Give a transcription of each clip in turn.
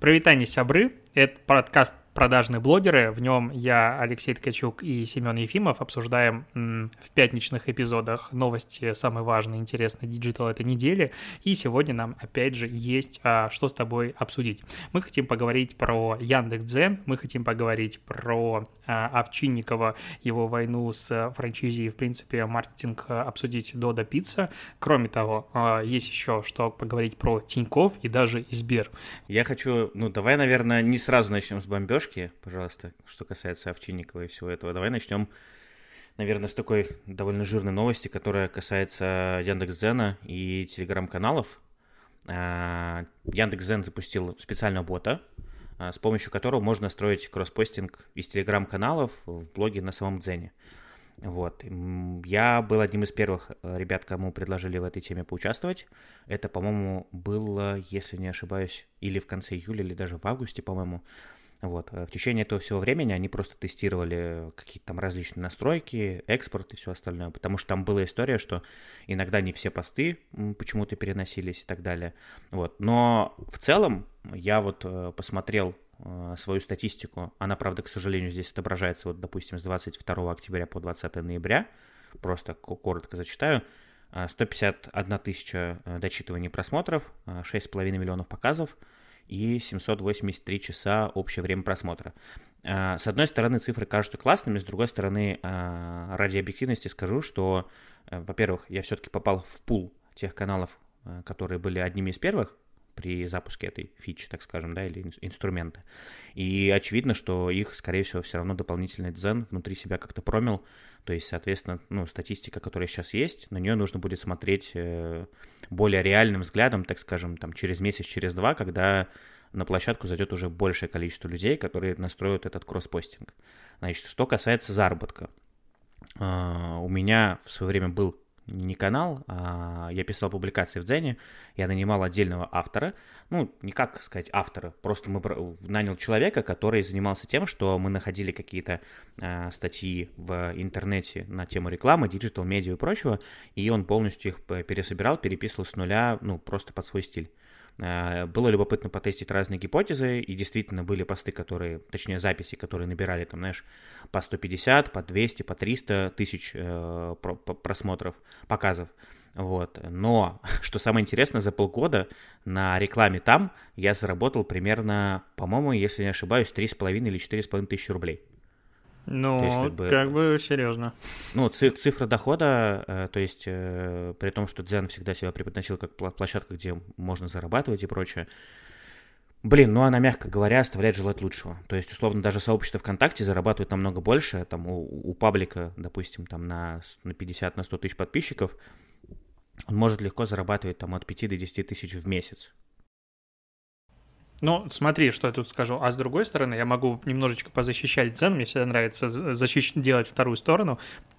Прывітанне, сябры — это подкаст продажные блогеры. В нем я, Алексей Ткачук и Семен Ефимов обсуждаем в пятничных эпизодах новости самые важные, интересные digital этой недели. И сегодня нам, опять же, есть а, что с тобой обсудить. Мы хотим поговорить про Яндекс.Дзен, мы хотим поговорить про а, Овчинникова, его войну с франчайзи, в принципе, маркетинг а, обсудить Додо Пицца. Кроме того, а, есть еще что поговорить про Тиньков и даже и Сбер. Я хочу, ну давай, наверное, не сразу начнем с бомбежки, бомбежки, пожалуйста, что касается Овчинникова и всего этого. Давай начнем, наверное, с такой довольно жирной новости, которая касается Яндекс.Зена и телеграм-каналов. А, Яндекс.Зен запустил специального бота, а, с помощью которого можно строить кросспостинг из телеграм-каналов в блоге на самом Дзене. Вот. Я был одним из первых э, ребят, кому предложили в этой теме поучаствовать. Это, по-моему, было, если не ошибаюсь, или в конце июля, или даже в августе, по-моему. Вот. Э, в течение этого всего времени они просто тестировали какие-то там различные настройки, экспорт и все остальное, потому что там была история, что иногда не все посты почему-то переносились и так далее. Вот. Но в целом я вот э, посмотрел э, свою статистику, она, правда, к сожалению, здесь отображается, вот, допустим, с 22 октября по 20 ноября, просто коротко зачитаю, 151 тысяча дочитываний просмотров, 6,5 миллионов показов, и 783 часа общее время просмотра. А, с одной стороны, цифры кажутся классными, с другой стороны, а, ради объективности скажу, что, э, во-первых, я все-таки попал в пул тех каналов, э, которые были одними из первых, при запуске этой фичи, так скажем, да, или инструмента. И очевидно, что их, скорее всего, все равно дополнительный дзен внутри себя как-то промил. То есть, соответственно, ну, статистика, которая сейчас есть, на нее нужно будет смотреть э, более реальным взглядом, так скажем, там, через месяц, через два, когда на площадку зайдет уже большее количество людей, которые настроят этот кросспостинг. Значит, что касается заработка. Uh, у меня в свое время был не канал, а я писал публикации в Дзене, я нанимал отдельного автора, ну, не как сказать автора, просто мы нанял человека, который занимался тем, что мы находили какие-то э, статьи в интернете на тему рекламы, digital, медиа и прочего, и он полностью их пересобирал, переписывал с нуля, ну, просто под свой стиль. Э, было любопытно потестить разные гипотезы, и действительно были посты, которые, точнее записи, которые набирали там, знаешь, по 150, по 200, по 300 тысяч э, просмотров, показов. Вот. Но, что самое интересное, за полгода на рекламе там я заработал примерно, по-моему, если не ошибаюсь, 3,5 или 4,5 тысячи рублей. Ну, есть, как, бы, как бы серьезно. Ну, цифра дохода, э, то есть э, при том, что Дзен всегда себя преподносил как площадка, где можно зарабатывать и прочее, Блин, ну она, мягко говоря, оставляет желать лучшего. То есть, условно, даже сообщество ВКонтакте зарабатывает намного больше. Там у, у паблика, допустим, там на, на 50, на 100 тысяч подписчиков, он может легко зарабатывать там от 5 до 10 тысяч в месяц. Ну, смотри, что я тут скажу. А с другой стороны, я могу немножечко позащищать цену. Мне всегда нравится защищ... делать вторую сторону.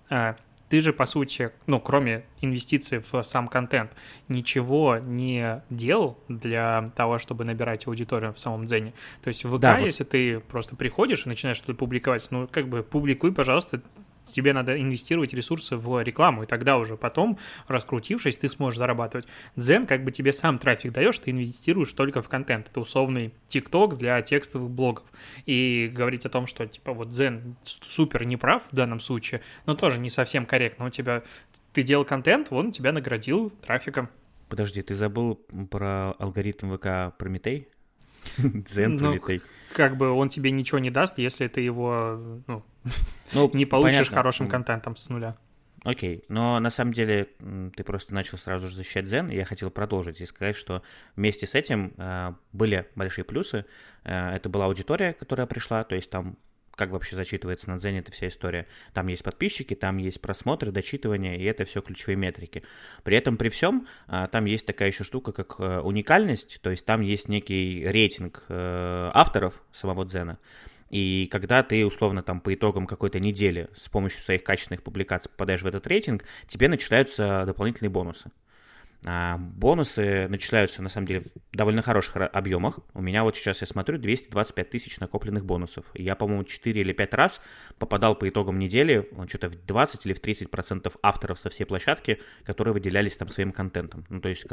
А, ты же, по сути, ну, кроме инвестиций в сам контент, ничего не делал для того, чтобы набирать аудиторию в самом Дзене. То есть в ВК, да, если вот. ты просто приходишь и начинаешь что-то публиковать, ну, как бы публикуй, пожалуйста, тебе надо инвестировать ресурсы в рекламу, и тогда уже потом, раскрутившись, ты сможешь зарабатывать. Дзен как бы тебе сам трафик даешь, ты инвестируешь только в контент. Это условный ТикТок для текстовых блогов. И говорить о том, что типа вот Дзен супер неправ в данном случае, но тоже не совсем корректно. У тебя ты делал контент, он тебя наградил трафиком. Подожди, ты забыл про алгоритм ВК Прометей? Дзен ну, Прометей как бы он тебе ничего не даст, если ты его ну, ну, не получишь понятно. хорошим контентом с нуля. Окей, но на самом деле ты просто начал сразу же защищать Zen, и я хотел продолжить и сказать, что вместе с этим э, были большие плюсы. Э, это была аудитория, которая пришла, то есть там как вообще зачитывается на Дзене эта вся история. Там есть подписчики, там есть просмотры, дочитывания, и это все ключевые метрики. При этом, при всем, а, там есть такая еще штука, как э, уникальность, то есть там есть некий рейтинг э, авторов самого Дзена, и когда ты, условно, там по итогам какой-то недели с помощью своих качественных публикаций попадаешь в этот рейтинг, тебе начисляются дополнительные бонусы. А, бонусы начисляются, на самом деле, в довольно хороших объемах. У меня вот сейчас, я смотрю, 225 тысяч накопленных бонусов. Я, по-моему, 4 или 5 раз попадал по итогам недели что-то в 20 или в 30 процентов авторов со всей площадки, которые выделялись там своим контентом. Ну, то есть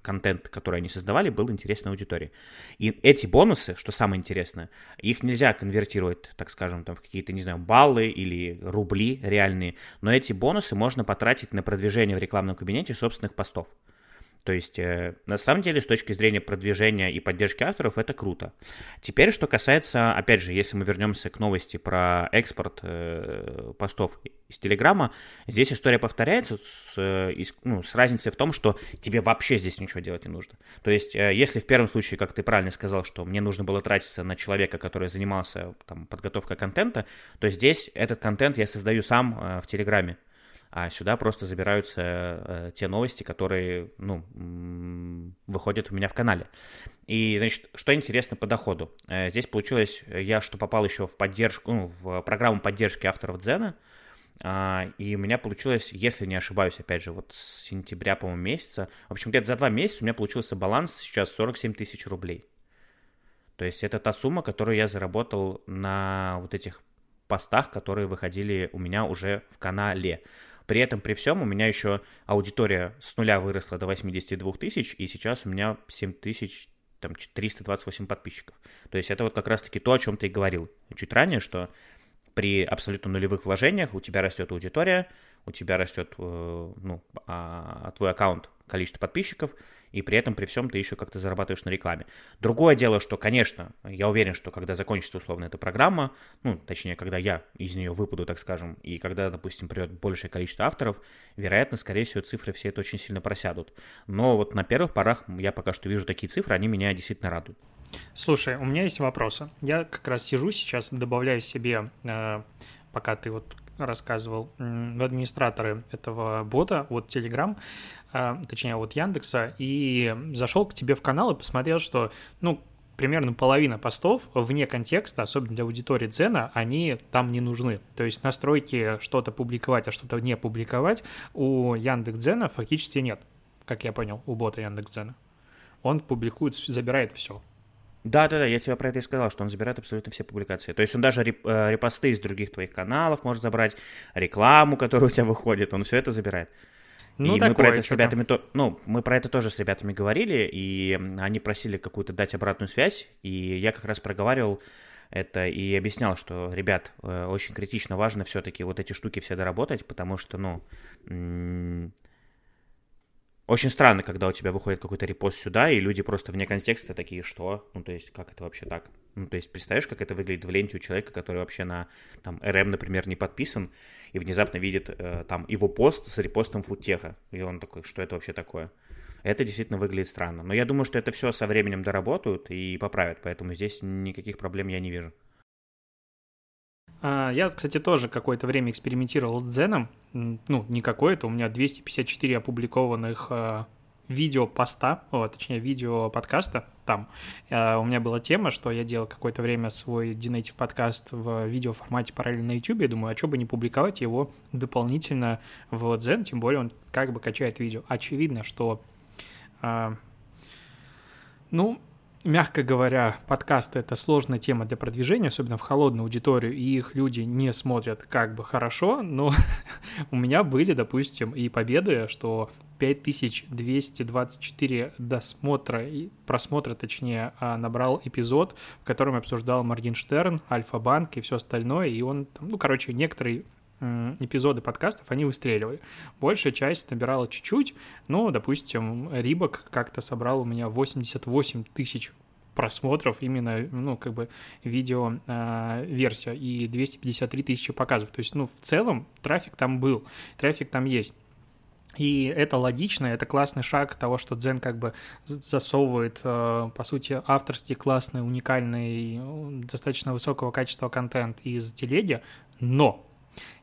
контент, который они создавали, был интересен аудитории. И эти бонусы, что самое интересное, их нельзя конвертировать, так скажем, там, в какие-то, не знаю, баллы или рубли реальные, но эти бонусы можно потратить на продвижение в рекламном кабинете собственных постов. То есть, э, на самом деле, с точки зрения продвижения и поддержки авторов, это круто. Теперь, что касается, опять же, если мы вернемся к новости про экспорт э, постов из Телеграма, здесь история повторяется с, э, ну, с разницей в том, что тебе вообще здесь ничего делать не нужно. То есть, если в первом случае, как ты правильно сказал, что мне нужно было тратиться на человека, который занимался там, подготовкой контента, то здесь этот контент я создаю сам в Телеграме а сюда просто забираются э, те новости, которые, ну, выходят у меня в канале. И, значит, что интересно по доходу. Э, здесь получилось, я что попал еще в поддержку, ну, в программу поддержки авторов Дзена, э, и у меня получилось, если не ошибаюсь, опять же, вот с сентября, по-моему, месяца, в общем, где-то за два месяца у меня получился баланс сейчас 47 тысяч рублей. То есть это та сумма, которую я заработал на вот этих постах, которые выходили у меня уже в канале. При этом, при всем, у меня еще аудитория с нуля выросла до 82 тысяч, и сейчас у меня 7 тысяч там 328 подписчиков. То есть это вот как раз-таки то, о чем ты и говорил чуть ранее, что при абсолютно нулевых вложениях у тебя растет аудитория, у тебя растет э, ну, а, твой аккаунт, количество подписчиков, и при этом, при всем, ты еще как-то зарабатываешь на рекламе. Другое дело, что, конечно, я уверен, что когда закончится условно эта программа, ну, точнее, когда я из нее выпаду, так скажем, и когда, допустим, придет большее количество авторов, вероятно, скорее всего, цифры все это очень сильно просядут. Но вот на первых порах я пока что вижу такие цифры, они меня действительно радуют. Слушай, у меня есть вопросы. Я как раз сижу сейчас, добавляю себе, э, пока ты вот рассказывал, администраторы этого бота, вот Telegram, а, точнее, вот Яндекса, и зашел к тебе в канал и посмотрел, что, ну, примерно половина постов вне контекста, особенно для аудитории Дзена, они там не нужны. То есть настройки что-то публиковать, а что-то не публиковать у Яндекс.Дзена фактически нет, как я понял, у бота Яндекс.Дзена. Он публикует, забирает все. Да, да, да, я тебе про это и сказал, что он забирает абсолютно все публикации. То есть он даже реп, э, репосты из других твоих каналов может забрать, рекламу, которая у тебя выходит, он все это забирает. Ну, и такое, мы про это с ребятами, то, ну, мы про это тоже с ребятами говорили, и они просили какую-то дать обратную связь, и я как раз проговаривал это и объяснял, что, ребят, э, очень критично важно все-таки вот эти штуки все доработать, потому что, ну, очень странно, когда у тебя выходит какой-то репост сюда, и люди просто вне контекста такие, что? Ну, то есть, как это вообще так? Ну, то есть, представляешь, как это выглядит в ленте у человека, который вообще на, там, РМ, например, не подписан, и внезапно видит, э, там, его пост с репостом фудтеха, и он такой, что это вообще такое? Это действительно выглядит странно. Но я думаю, что это все со временем доработают и поправят, поэтому здесь никаких проблем я не вижу. А, я, кстати, тоже какое-то время экспериментировал с Дзеном. Ну, не какое-то, у меня 254 опубликованных а, видео поста, точнее, видео подкаста там. А, у меня была тема, что я делал какое-то время свой Dinative подкаст в видео формате параллельно на YouTube. Я думаю, а что бы не публиковать его дополнительно в Zen, тем более он как бы качает видео. Очевидно, что ну, мягко говоря, подкасты — это сложная тема для продвижения, особенно в холодную аудиторию, и их люди не смотрят как бы хорошо, но у меня были, допустим, и победы, что 5224 досмотра, просмотра, точнее, а, набрал эпизод, в котором я обсуждал Моргенштерн, Альфа-банк и все остальное, и он, ну, короче, некоторые эпизоды подкастов, они выстреливали. Большая часть набирала чуть-чуть, но, допустим, Рибок как-то собрал у меня 88 тысяч просмотров именно, ну, как бы видео э, версия и 253 тысячи показов. То есть, ну, в целом трафик там был, трафик там есть. И это логично, это классный шаг того, что Дзен как бы засовывает, э, по сути, авторский, классный, уникальный, достаточно высокого качества контент из телеги, но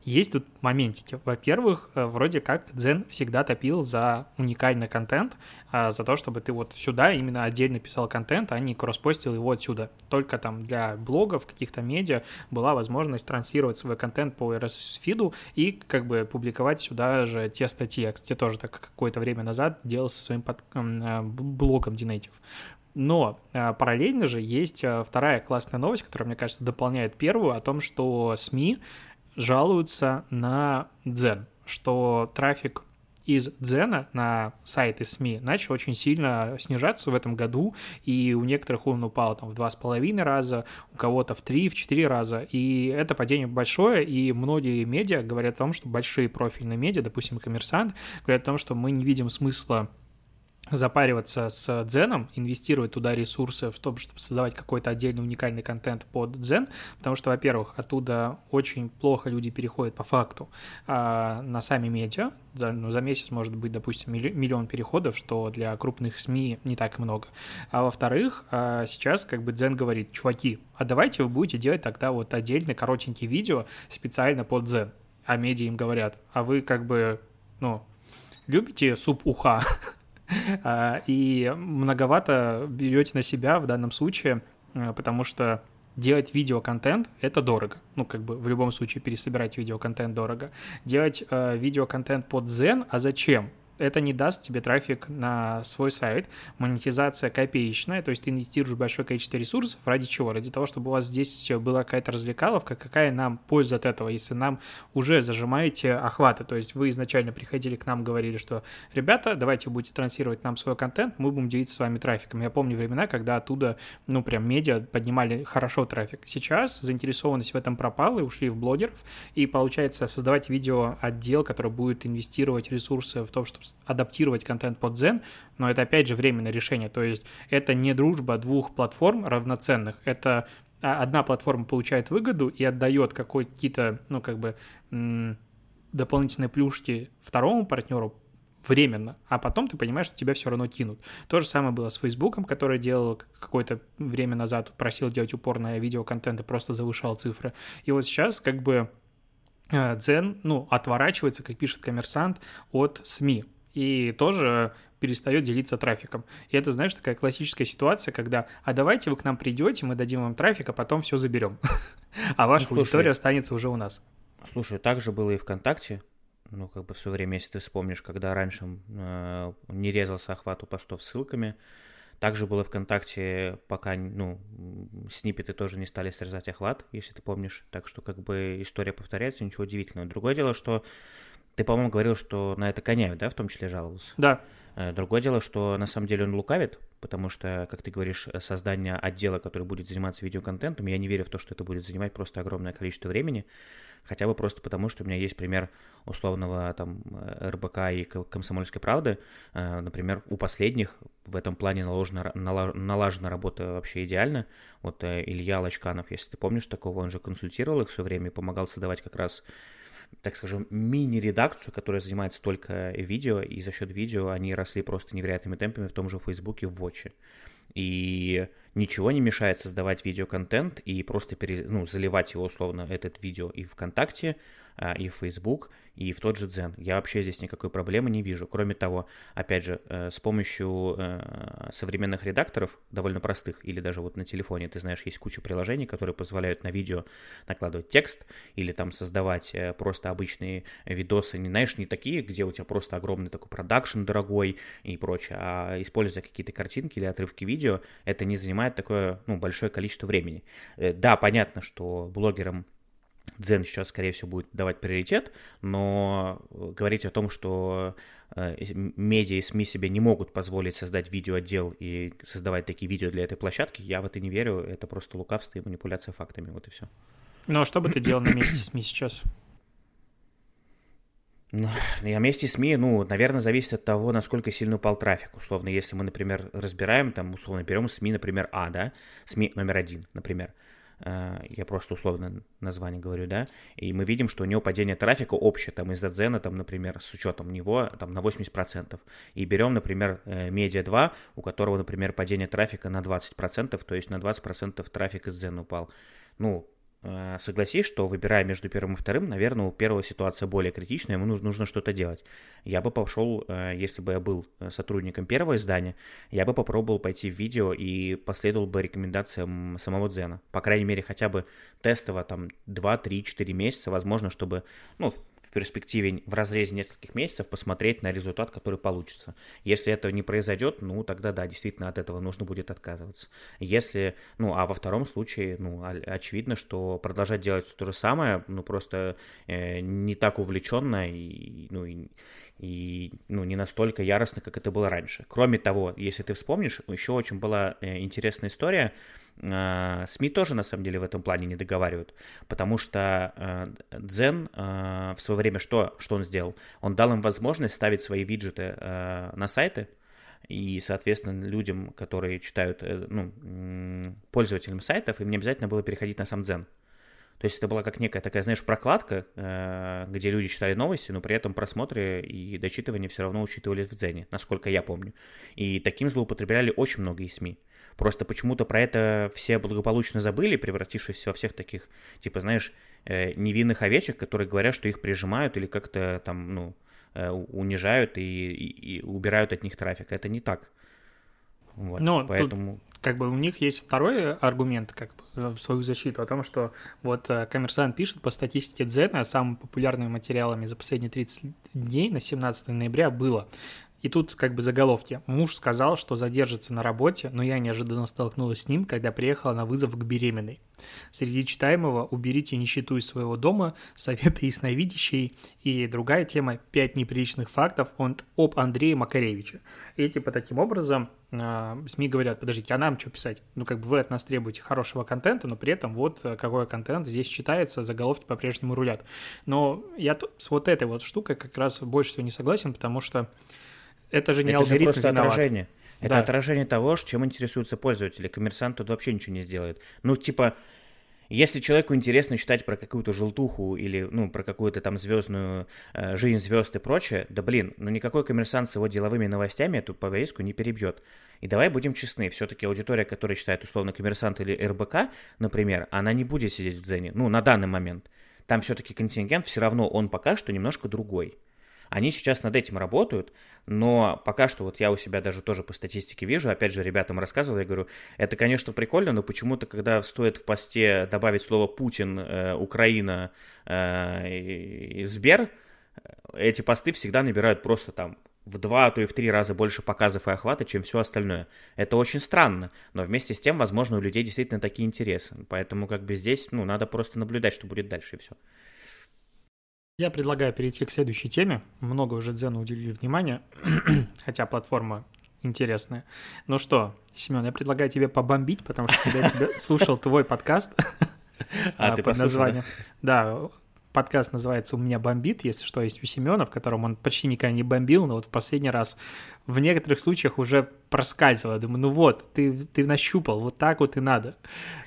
есть тут моментики. Во-первых, э, вроде как Дзен всегда топил за уникальный контент, а, за то, чтобы ты вот сюда именно отдельно писал контент, а не кросспостил его отсюда. Только там для блогов, каких-то медиа была возможность транслировать свой контент по RSS-фиду и как бы публиковать сюда же те статьи. Кстати, тоже так какое-то время назад делал со своим под... Э, блогом Dinative. Но а, параллельно же есть а, вторая классная новость, которая, мне кажется, дополняет первую, о том, что СМИ жалуются на Дзен, что трафик из Дзена на сайты СМИ начал очень сильно снижаться в этом году, и у некоторых он упал там в два с половиной раза, у кого-то в три, в четыре раза, и это падение большое, и многие медиа говорят о том, что большие профильные медиа, допустим, коммерсант, говорят о том, что мы не видим смысла запариваться с Дзеном, инвестировать туда ресурсы в том, чтобы создавать какой-то отдельный уникальный контент под Дзен, потому что, во-первых, оттуда очень плохо люди переходят по факту а, на сами медиа, да, ну, за месяц может быть, допустим, миллион переходов, что для крупных СМИ не так много. А во-вторых, а, сейчас как бы Дзен говорит, чуваки, а давайте вы будете делать тогда вот отдельный коротенький видео специально под Дзен, а медиа им говорят, а вы как бы, ну, любите суп уха? А, и многовато берете на себя в данном случае, а, потому что делать видеоконтент — это дорого. Ну, как бы в любом случае пересобирать видеоконтент дорого. Делать э, видеоконтент под Zen, а зачем? Это не даст тебе трафик на свой сайт. Монетизация копеечная, то есть ты инвестируешь большое количество ресурсов. Ради чего? Ради того, чтобы у вас здесь была какая-то развлекаловка. Какая нам польза от этого, если нам уже зажимаете охваты? То есть вы изначально приходили к нам, говорили, что ребята, давайте будете транслировать нам свой контент, мы будем делиться с вами трафиком. Я помню времена, когда оттуда, ну, прям медиа поднимали хорошо трафик. Сейчас заинтересованность в этом пропала и ушли в блогеров. И получается создавать видео отдел, который будет инвестировать ресурсы в том, чтобы адаптировать контент под Zen, но это опять же временное решение, то есть это не дружба двух платформ равноценных, это а, одна платформа получает выгоду и отдает какие-то, ну, как бы, дополнительные плюшки второму партнеру временно, а потом ты понимаешь, что тебя все равно кинут. То же самое было с Фейсбуком, который делал какое-то время назад, просил делать упор на видеоконтент и просто завышал цифры. И вот сейчас как бы Дзен, э, ну, отворачивается, как пишет коммерсант, от СМИ и тоже перестает делиться трафиком. И это, знаешь, такая классическая ситуация, когда «а давайте вы к нам придете, мы дадим вам трафик, а потом все заберем». А ваша ну, аудитория останется уже у нас. Слушай, так же было и ВКонтакте. Ну, как бы все время, если ты вспомнишь, когда раньше э, не резался охват у постов ссылками, также было ВКонтакте, пока, ну, снипеты тоже не стали срезать охват, если ты помнишь. Так что, как бы, история повторяется, ничего удивительного. Другое дело, что ты, по-моему, говорил, что на это Коняев, да, в том числе жаловался? Да. Э, другое дело, что на самом деле он лукавит, потому что, как ты говоришь, создание отдела, который будет заниматься видеоконтентом, я не верю в то, что это будет занимать просто огромное количество времени, хотя бы просто потому, что у меня есть пример условного там э, РБК и Комсомольской правды. Э, например, у последних в этом плане наложена, налажена работа вообще идеально. Вот Илья Лачканов, если ты помнишь такого, он же консультировал их все время и помогал создавать как раз так скажем, мини-редакцию, которая занимается только видео, и за счет видео они росли просто невероятными темпами в том же Фейсбуке, в Watch. И ничего не мешает создавать видеоконтент и просто пере, ну, заливать его условно, этот видео и ВКонтакте, и в Facebook, и в тот же Дзен. Я вообще здесь никакой проблемы не вижу. Кроме того, опять же, э, с помощью э, современных редакторов, довольно простых, или даже вот на телефоне, ты знаешь, есть куча приложений, которые позволяют на видео накладывать текст или там создавать э, просто обычные видосы, не знаешь, не такие, где у тебя просто огромный такой продакшн дорогой и прочее, а используя какие-то картинки или отрывки видео, это не занимает такое ну, большое количество времени. Да, понятно, что блогерам Дзен сейчас, скорее всего, будет давать приоритет, но говорить о том, что э, медиа и СМИ себе не могут позволить создать видеоотдел и создавать такие видео для этой площадки, я в это не верю, это просто лукавство и манипуляция фактами, вот и все. Ну а что бы ты делал на месте СМИ сейчас? Ну, на месте СМИ, ну, наверное, зависит от того, насколько сильно упал трафик. Условно, если мы, например, разбираем, там, условно, берем СМИ, например, А, да, СМИ номер один, например – Э, я просто условно название говорю, да, и мы видим, что у него падение трафика общее, там, из Дзена, там, например, с учетом него, там, на 80%. И берем, например, Медиа 2, у которого, например, падение трафика на 20%, то есть на 20% трафик из Дзена упал. Ну, Э, согласись, что выбирая между первым и вторым, наверное, у первого ситуация более критичная, ему нужно, нужно что-то делать. Я бы пошел, э, если бы я был э, сотрудником первого издания, я бы попробовал пойти в видео и последовал бы рекомендациям самого Дзена. По крайней мере, хотя бы тестово там 2, 3, 4 месяца, возможно, чтобы, ну, перспективе в разрезе нескольких месяцев посмотреть на результат, который получится. Если этого не произойдет, ну, тогда да, действительно от этого нужно будет отказываться. Если, ну, а во втором случае, ну, очевидно, что продолжать делать то же самое, ну, просто э, не так увлеченно и, ну, и и ну, не настолько яростно, как это было раньше. Кроме того, если ты вспомнишь, еще очень была э, интересная история. Э, СМИ тоже, на самом деле, в этом плане не договаривают, потому что э, Дзен в свое время что, что он сделал? Он дал им возможность ставить свои виджеты на сайты, и, соответственно, людям, которые читают, ну, пользователям сайтов, им не обязательно было переходить на сам Дзен. То есть это была как некая такая, знаешь, прокладка, э, где люди читали новости, но при этом просмотры и дочитывания все равно учитывались в Дзене, насколько я помню. И таким злоупотребляли очень многие СМИ. Просто почему-то про это все благополучно забыли, превратившись во всех таких, типа, знаешь, э, невинных овечек, которые говорят, что их прижимают или как-то там, ну, э, унижают и, и, и убирают от них трафик. Это не так. Вот, ну, поэтому... Тут, как бы у них есть второй аргумент, как бы, в свою защиту, о том, что вот э, коммерсант пишет по статистике Дзена, самыми популярными материалами за последние 30 дней на 17 ноября было и тут как бы заголовки. Муж сказал, что задержится на работе, но я неожиданно столкнулась с ним, когда приехала на вызов к беременной. Среди читаемого «Уберите нищету из своего дома», «Советы ясновидящей» и другая тема «Пять неприличных фактов» от, об Андрее Макаревиче. И типа таким образом э, СМИ говорят, подождите, а нам что писать? Ну как бы вы от нас требуете хорошего контента, но при этом вот э, какой контент здесь читается, заголовки по-прежнему рулят. Но я с вот этой вот штукой как раз больше всего не согласен, потому что это же не это алгоритм же просто виноват. отражение. Это да. отражение того, чем интересуются пользователи. Коммерсант тут вообще ничего не сделает. Ну, типа, если человеку интересно читать про какую-то желтуху или, ну, про какую-то там звездную э, жизнь звезд и прочее, да блин, ну никакой коммерсант с его деловыми новостями эту повестку не перебьет. И давай будем честны, все-таки аудитория, которая читает условно коммерсант или РБК, например, она не будет сидеть в Дзене, ну, на данный момент. Там все-таки контингент все равно он пока что немножко другой. Они сейчас над этим работают, но пока что вот я у себя даже тоже по статистике вижу, опять же, ребятам рассказывал, я говорю, это, конечно, прикольно, но почему-то, когда стоит в посте добавить слово «Путин», э, «Украина» э, и «Сбер», эти посты всегда набирают просто там в два, а то и в три раза больше показов и охвата, чем все остальное. Это очень странно, но вместе с тем, возможно, у людей действительно такие интересы. Поэтому как бы здесь, ну, надо просто наблюдать, что будет дальше, и все. Я предлагаю перейти к следующей теме. Много уже Дзену уделили внимания, хотя платформа интересная. Ну что, Семен, я предлагаю тебе побомбить, потому что когда я тебя слушал твой подкаст а, под названием... Да, подкаст называется «У меня бомбит», если что, есть у Семена, в котором он почти никогда не бомбил, но вот в последний раз в некоторых случаях уже проскальзывал. Я думаю, ну вот, ты, ты нащупал, вот так вот и надо.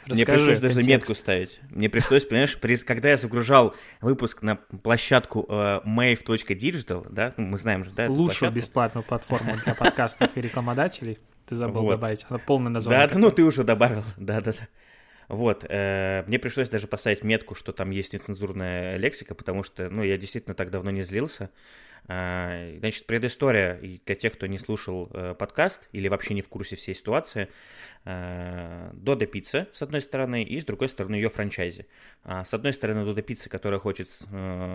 Расскажи Мне пришлось даже метку ставить. Мне пришлось, понимаешь, когда я загружал выпуск на площадку э, mave.digital, да, ну, мы знаем же, да? Лучшую бесплатную платформу для подкастов и рекламодателей. Ты забыл вот. добавить, она полное название. Да, ну ты уже добавил, да-да-да. Вот, э, мне пришлось даже поставить метку, что там есть нецензурная лексика, потому что, ну, я действительно так давно не злился. Э, значит, предыстория, для тех, кто не слушал э, подкаст или вообще не в курсе всей ситуации, Э, Дода Пицца, с одной стороны, и с другой стороны ее франчайзи. А, с одной стороны, Дода Пицца, которая хочет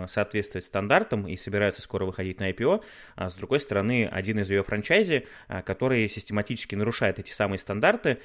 соответствовать стандартам и собирается скоро выходить на IPO, а с другой стороны, один из ее франчайзи, э, который систематически нарушает эти самые стандарты,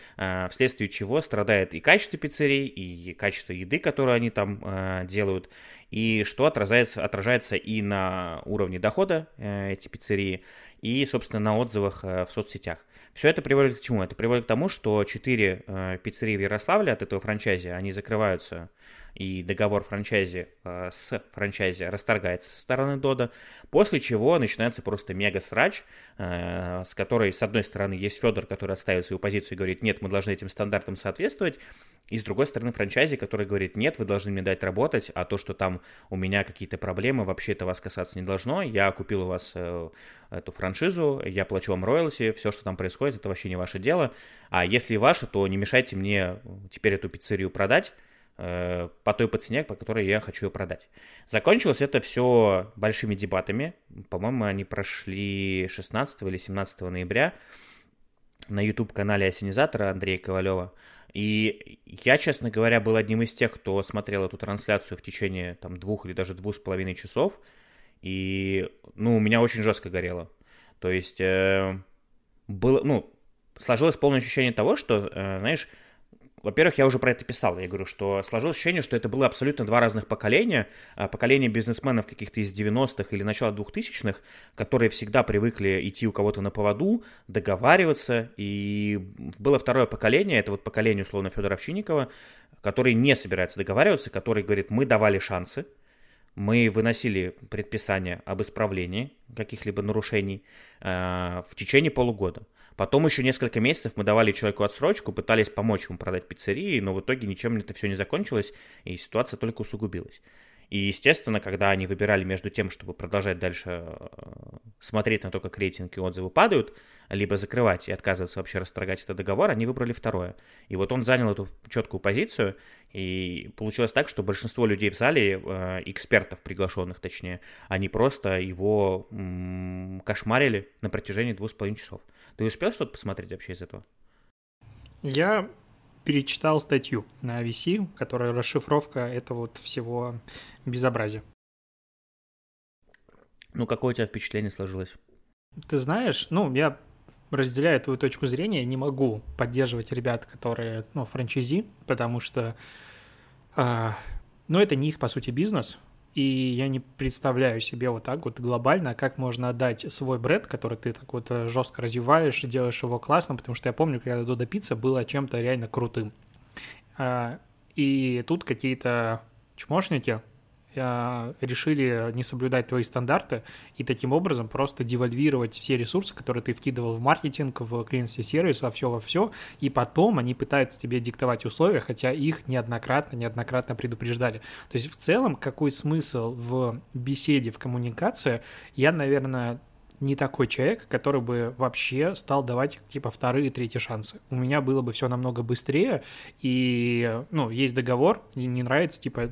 вследствие чего страдает и качество пиццерий, и качество еды, которую они там делают, и что отражается, отражается и на уровне дохода эти пиццерии, и, собственно, на отзывах в соцсетях. Все это приводит к чему? Это приводит к тому, что четыре э, пиццерии в Ярославле от этого франчайзи, они закрываются и договор франчайзи э, с франчайзи расторгается со стороны Дода, после чего начинается просто мега-срач, э, с которой, с одной стороны, есть Федор, который отставит свою позицию и говорит, нет, мы должны этим стандартам соответствовать, и с другой стороны, франчайзи, который говорит, нет, вы должны мне дать работать, а то, что там у меня какие-то проблемы, вообще это вас касаться не должно, я купил у вас э, эту франшизу, я плачу вам роялти, все, что там происходит, это вообще не ваше дело, а если ваше, то не мешайте мне теперь эту пиццерию продать, по той по цене, по которой я хочу ее продать. Закончилось это все большими дебатами. По-моему, они прошли 16 или 17 ноября на YouTube-канале Осенизатора Андрея Ковалева. И я, честно говоря, был одним из тех, кто смотрел эту трансляцию в течение там, двух или даже двух с половиной часов. И, ну, у меня очень жестко горело. То есть, э, было, ну, сложилось полное ощущение того, что, э, знаешь, во-первых, я уже про это писал. Я говорю, что сложилось ощущение, что это было абсолютно два разных поколения. А, поколение бизнесменов каких-то из 90-х или начала 2000-х, которые всегда привыкли идти у кого-то на поводу, договариваться. И было второе поколение, это вот поколение, условно, Федора Овчинникова, который не собирается договариваться, который говорит, мы давали шансы, мы выносили предписание об исправлении каких-либо нарушений э, в течение полугода. Потом еще несколько месяцев мы давали человеку отсрочку, пытались помочь ему продать пиццерии, но в итоге ничем это все не закончилось, и ситуация только усугубилась. И, естественно, когда они выбирали между тем, чтобы продолжать дальше э, смотреть на то, как рейтинги и отзывы падают, либо закрывать и отказываться вообще расторгать этот договор, они выбрали второе. И вот он занял эту четкую позицию, и получилось так, что большинство людей в зале, э, экспертов приглашенных точнее, они просто его кошмарили на протяжении двух с половиной часов. Ты успел что-то посмотреть вообще из этого? Я перечитал статью на VC, которая расшифровка этого вот всего безобразия. Ну, какое у тебя впечатление сложилось? Ты знаешь, ну, я разделяю твою точку зрения, не могу поддерживать ребят, которые, ну, франчайзи, потому что, э, ну, это не их, по сути, бизнес, и я не представляю себе вот так вот глобально, как можно отдать свой бренд, который ты так вот э, жестко развиваешь, делаешь его классным, потому что я помню, когда Додо Пицца было чем-то реально крутым. А, и тут какие-то чмошники решили не соблюдать твои стандарты и таким образом просто девальвировать все ресурсы, которые ты вкидывал в маркетинг, в клиентский сервис, во все, во все, и потом они пытаются тебе диктовать условия, хотя их неоднократно, неоднократно предупреждали. То есть в целом какой смысл в беседе, в коммуникации, я, наверное, не такой человек, который бы вообще стал давать, типа, вторые и третьи шансы. У меня было бы все намного быстрее, и, ну, есть договор, не нравится, типа,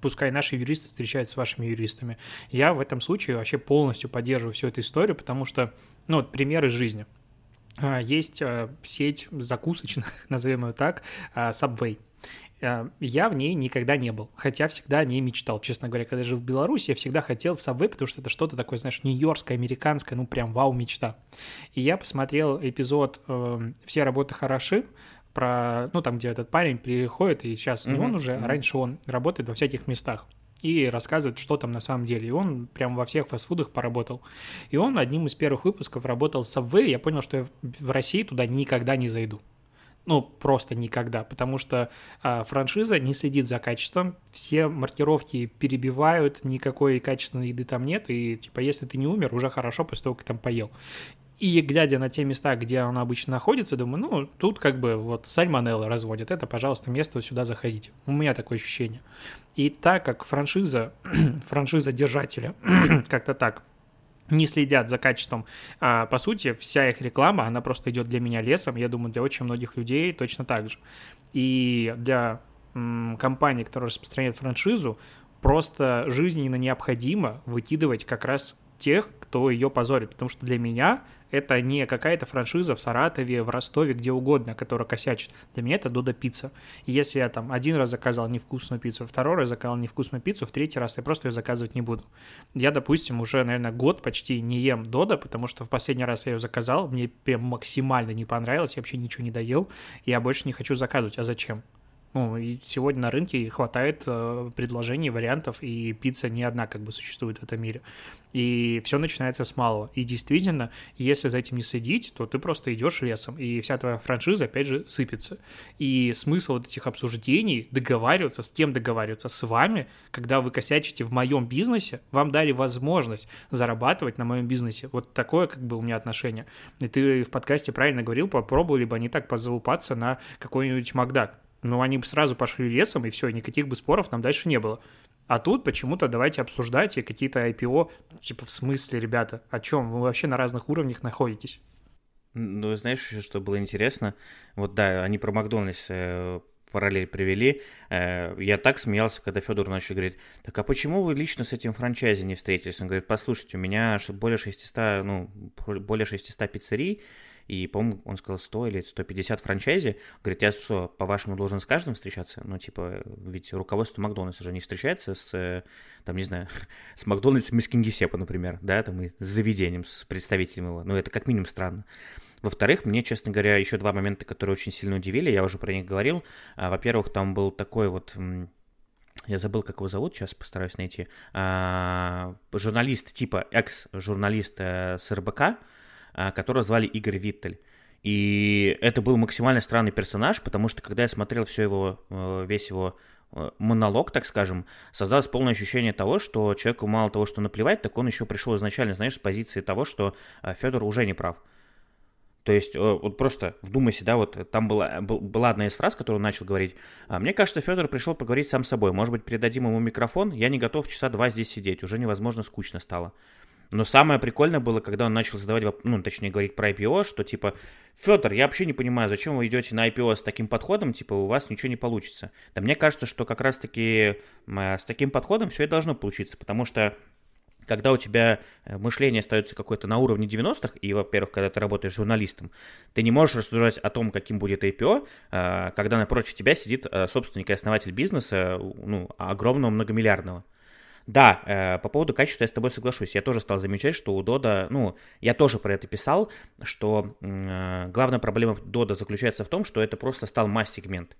пускай наши юристы встречаются с вашими юристами. Я в этом случае вообще полностью поддерживаю всю эту историю, потому что, ну, вот пример из жизни. А, есть а, сеть закусочных, назовем ее так, а, Subway. Э, я в ней никогда не был, хотя всегда о ней мечтал. Честно говоря, когда жил в Беларуси, я всегда хотел в Subway, потому что это что-то такое, знаешь, нью-йоркское, американское, ну прям вау-мечта. И я посмотрел эпизод э, «Все работы хороши», про, ну, там, где этот парень приходит, и сейчас не mm-hmm. он уже, а раньше он работает во всяких местах и рассказывает, что там на самом деле. И он прям во всех фастфудах поработал. И он одним из первых выпусков работал в Subway, я понял, что я в России туда никогда не зайду. Ну, просто никогда, потому что а, франшиза не следит за качеством, все маркировки перебивают, никакой качественной еды там нет, и, типа, если ты не умер, уже хорошо после того, как там поел. И глядя на те места, где он обычно находится, думаю, ну, тут как бы вот сальмонеллы разводят, это, пожалуйста, место, сюда заходите. У меня такое ощущение. И так как франшиза, франшиза держателя, как-то так, не следят за качеством. А, по сути, вся их реклама, она просто идет для меня лесом, я думаю, для очень многих людей точно так же. И для м, компании, которая распространяет франшизу, просто жизненно необходимо выкидывать как раз тех, кто ее позорит. Потому что для меня это не какая-то франшиза в Саратове, в Ростове, где угодно, которая косячит. Для меня это Додо пицца. И если я там один раз заказал невкусную пиццу, второй раз заказал невкусную пиццу, в третий раз я просто ее заказывать не буду. Я, допустим, уже, наверное, год почти не ем Додо, потому что в последний раз я ее заказал, мне прям максимально не понравилось, я вообще ничего не доел, я больше не хочу заказывать. А зачем? Ну, и сегодня на рынке хватает э, предложений, вариантов, и пицца не одна как бы существует в этом мире. И все начинается с малого. И действительно, если за этим не следить, то ты просто идешь лесом, и вся твоя франшиза, опять же, сыпется. И смысл вот этих обсуждений, договариваться, с кем договариваться, с вами, когда вы косячите в моем бизнесе, вам дали возможность зарабатывать на моем бизнесе. Вот такое как бы у меня отношение. И ты в подкасте правильно говорил, попробовали бы они так позалупаться на какой-нибудь Макдак ну, они бы сразу пошли лесом, и все, никаких бы споров там дальше не было. А тут почему-то давайте обсуждать и какие-то IPO, типа, в смысле, ребята, о чем? Вы вообще на разных уровнях находитесь. Ну, знаешь, что было интересно? Вот да, они про Макдональдс э, параллель привели. Э, я так смеялся, когда Федор начал говорить, так а почему вы лично с этим франчайзи не встретились? Он говорит, послушайте, у меня более 600, ну, более 600 пиццерий, и, по-моему, он сказал 100 или 150 франчайзи. Говорит, я что, по-вашему, должен с каждым встречаться? Ну, типа, ведь руководство Макдональдса же не встречается с, там, не знаю, с Макдональдсом из Кингисеппа, например, да, там, и с заведением, с представителем его. Ну, это как минимум странно. Во-вторых, мне, честно говоря, еще два момента, которые очень сильно удивили, я уже про них говорил. А, во-первых, там был такой вот я забыл, как его зовут, сейчас постараюсь найти, а, журналист, типа экс-журналист э, с РБК, которого звали Игорь Виттель. И это был максимально странный персонаж, потому что когда я смотрел все его, э, весь его э, монолог, так скажем, создалось полное ощущение того, что человеку мало того, что наплевать, так он еще пришел изначально, знаешь, с позиции того, что Федор уже не прав. То есть, вот просто вдумайся, да, вот там была, была одна из фраз, которую он начал говорить. «А, Мне кажется, Федор пришел поговорить сам с собой. Может быть, передадим ему микрофон? Я не готов часа два здесь сидеть. Уже невозможно скучно стало. Но самое прикольное было, когда он начал задавать, ну, точнее, говорить про IPO, что, типа, Федор, я вообще не понимаю, зачем вы идете на IPO с таким подходом, типа, у вас ничего не получится. Да мне кажется, что как раз-таки с таким подходом все и должно получиться, потому что когда у тебя э, мышление остается какое-то на уровне 90-х, и, во-первых, когда ты работаешь журналистом, ты не можешь рассуждать о том, каким будет IPO, э, когда напротив тебя сидит э, собственник и основатель бизнеса, ну, огромного многомиллиардного. Да, по поводу качества я с тобой соглашусь. Я тоже стал замечать, что у Дода, ну, я тоже про это писал, что главная проблема Дода заключается в том, что это просто стал масс-сегмент.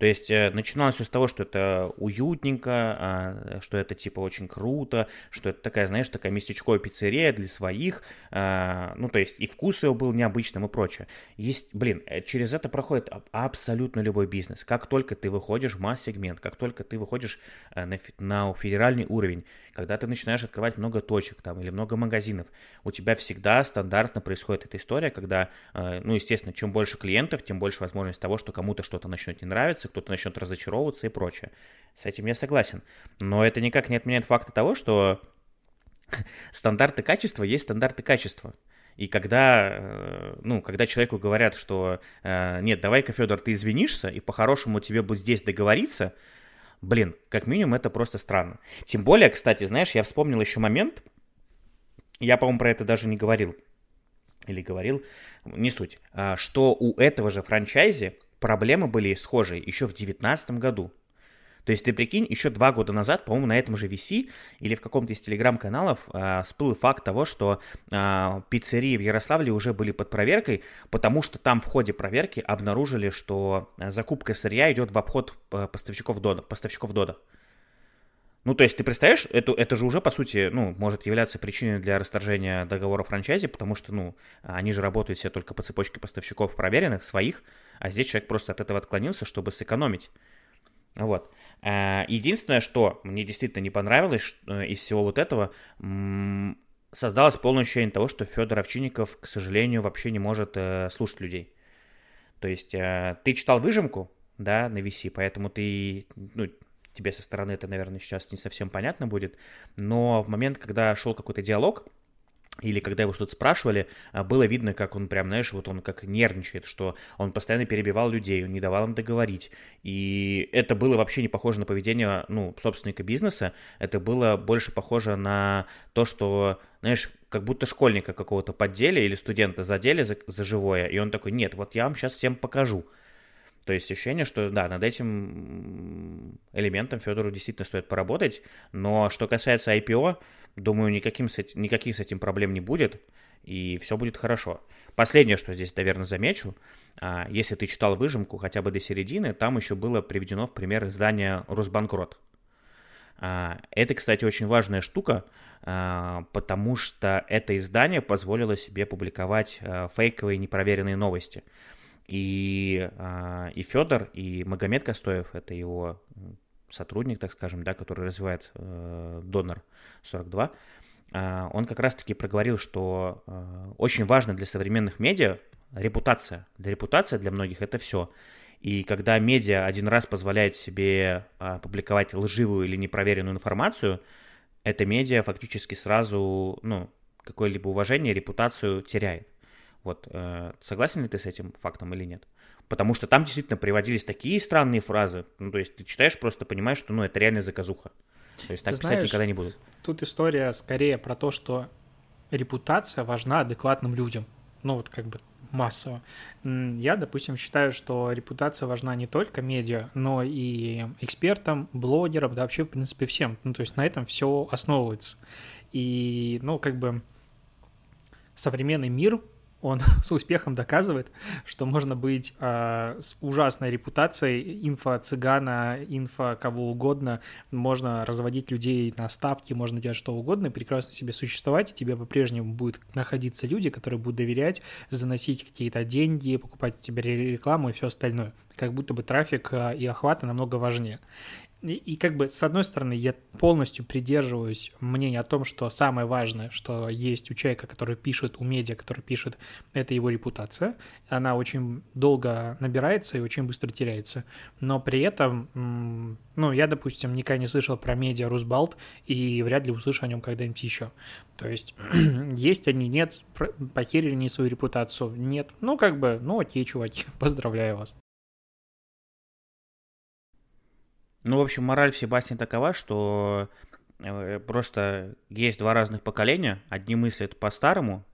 То есть э, начиналось все с того, что это уютненько, а, что это типа очень круто, что это такая, знаешь, такая местечковая пиццерия для своих, а, ну то есть и вкус его был необычным и прочее. Есть, блин, э, через это проходит абсолютно любой бизнес. Как только ты выходишь в масс-сегмент, как только ты выходишь э, на, на федеральный уровень, когда ты начинаешь открывать много точек там или много магазинов, у тебя всегда стандартно происходит эта история, когда, ну естественно, чем больше клиентов, тем больше возможность того, что кому-то что-то начнет не нравиться, кто-то начнет разочаровываться и прочее. С этим я согласен. Но это никак не отменяет факта того, что стандарты качества есть стандарты качества. И когда, э, ну, когда человеку говорят, что э, нет, давай-ка, Федор, ты извинишься, и по-хорошему тебе будет здесь договориться, блин, как минимум это просто странно. Тем более, кстати, знаешь, я вспомнил еще момент, я, по-моему, про это даже не говорил, или говорил, не суть, а, что у этого же франчайзи проблемы были схожие еще в 2019 году. То есть ты прикинь, еще два года назад, по-моему, на этом же VC или в каком-то из телеграм-каналов э, всплыл факт того, что э, пиццерии в Ярославле уже были под проверкой, потому что там в ходе проверки обнаружили, что закупка сырья идет в обход поставщиков Дода. Поставщиков Дода. Ну, то есть, ты представляешь, это, это же уже, по сути, ну, может являться причиной для расторжения договора франчайзи, потому что, ну, они же работают все только по цепочке поставщиков проверенных, своих, а здесь человек просто от этого отклонился, чтобы сэкономить. Вот. А, единственное, что мне действительно не понравилось э, из всего вот этого, создалось полное ощущение того, что Федор Овчинников, к сожалению, вообще не может э, слушать людей. То есть э, ты читал выжимку, да, на VC, поэтому ты, ну, тебе со стороны это, наверное, сейчас не совсем понятно будет, но в момент, когда шел какой-то диалог, или когда его что-то спрашивали, а, было видно, как он прям, знаешь, вот он как нервничает, что он постоянно перебивал людей, он не давал им договорить. И это было вообще не похоже на поведение, ну, собственника бизнеса, это было больше похоже на то, что, знаешь, как будто школьника какого-то поддели или студента задели за, за живое, и он такой, нет, вот я вам сейчас всем покажу. То есть ощущение, что да, над этим элементом Федору действительно стоит поработать, но что касается IPO, думаю, никаким с этим, никаких с этим проблем не будет, и все будет хорошо. Последнее, что здесь, наверное, замечу, а, если ты читал выжимку хотя бы до середины, там еще было приведено в пример издание «Росбанкрот». А, это, кстати, очень важная штука, а, потому что это издание позволило себе публиковать фейковые непроверенные новости. И, и Федор, и Магомед Костоев, это его сотрудник, так скажем, да, который развивает э, донор 42, э, он как раз-таки проговорил, что э, очень важно для современных медиа репутация. Для репутации для многих это все. И когда медиа один раз позволяет себе э, публиковать лживую или непроверенную информацию, это медиа фактически сразу, ну, какое-либо уважение, репутацию теряет. Вот, э, согласен ли ты с этим фактом или нет? Потому что там действительно приводились такие странные фразы. Ну, то есть ты читаешь, просто понимаешь, что ну, это реально заказуха. То есть так ты писать знаешь, никогда не будут. Тут история скорее про то, что репутация важна адекватным людям. Ну, вот как бы массово. Я, допустим, считаю, что репутация важна не только медиа, но и экспертам, блогерам, да вообще, в принципе, всем. Ну, то есть на этом все основывается. И, ну, как бы современный мир он с успехом доказывает, что можно быть э, с ужасной репутацией инфо-цыгана, инфо кого угодно, можно разводить людей на ставки, можно делать что угодно, и прекрасно себе существовать, и тебе по-прежнему будут находиться люди, которые будут доверять, заносить какие-то деньги, покупать у тебя рекламу и все остальное. Как будто бы трафик э, и охваты намного важнее. И, и как бы, с одной стороны, я полностью придерживаюсь мнения о том, что самое важное, что есть у человека, который пишет, у медиа, который пишет, это его репутация. Она очень долго набирается и очень быстро теряется. Но при этом, ну, я, допустим, никогда не слышал про медиа Русбалт и вряд ли услышу о нем когда-нибудь еще. То есть, есть они, нет, похерили они свою репутацию, нет. Ну, как бы, ну, окей, чуваки, поздравляю вас. Ну, в общем, мораль всей басни такова, что э, просто есть два разных поколения. Одни мыслят по-старому,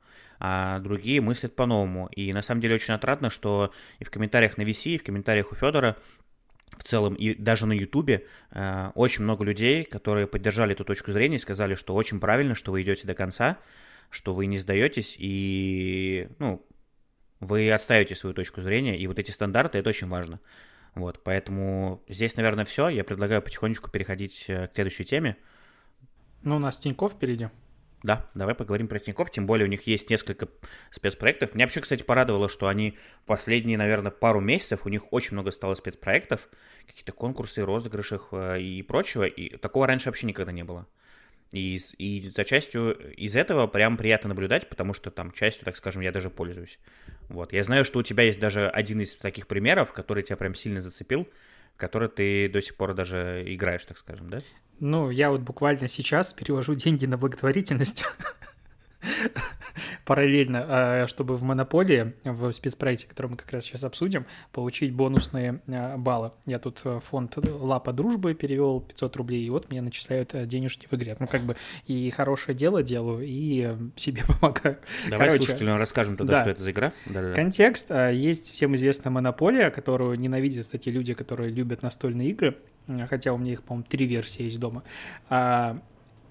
а другие мыслят по-новому. И на самом деле очень отрадно, что и в комментариях на VC, и в комментариях у Федора в целом, и даже на Ютубе э, очень много людей, которые поддержали эту точку зрения и сказали, что очень правильно, что вы идете до конца, что вы не сдаетесь и, ну, вы отставите свою точку зрения, и вот эти стандарты, это очень важно. Вот, поэтому здесь, наверное, все. Я предлагаю потихонечку переходить э, к следующей теме. Ну, у нас Тиньков впереди. Да, давай поговорим про Тиньков, тем более у них есть несколько спецпроектов. Меня вообще, кстати, порадовало, что они последние, наверное, пару месяцев, у них очень много стало спецпроектов, какие-то конкурсы, розыгрыши э, и прочего, и такого раньше вообще никогда не было. И, и за частью из этого прям приятно наблюдать, потому что там частью, так скажем, я даже пользуюсь. Вот. Я знаю, что у тебя есть даже один из таких примеров, который тебя прям сильно зацепил, который ты до сих пор даже играешь, так скажем, да? Ну, я вот буквально сейчас перевожу деньги на благотворительность. параллельно, а, чтобы в монополии, в спецпроекте, который мы как раз сейчас обсудим, получить бонусные а, баллы. Я тут э, фонд Лапа Дружбы перевел 500 рублей, и вот мне начисляют э, денежки в игре. Ну, как бы и хорошее дело делаю, и себе помогаю. Давай Короче, слушателям расскажем тогда, да. что это за игра. Да-да-да. Контекст. А, есть всем известная монополия, которую ненавидят, кстати, люди, которые любят настольные игры, хотя у меня их, по-моему, три версии есть дома.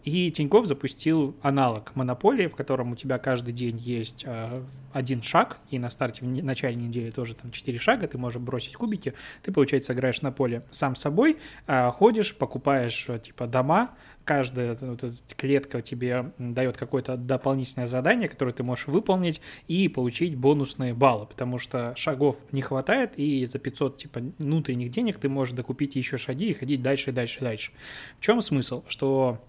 И Тиньков запустил аналог монополии, в котором у тебя каждый день есть э, один шаг, и на старте в начале недели тоже там четыре шага, ты можешь бросить кубики, ты, получается, играешь на поле сам собой, э, ходишь, покупаешь э, типа дома, каждая вот, клетка тебе дает какое-то дополнительное задание, которое ты можешь выполнить и получить бонусные баллы, потому что шагов не хватает, и за 500 типа внутренних денег ты можешь докупить еще шаги и ходить дальше, дальше, дальше. В чем смысл? Что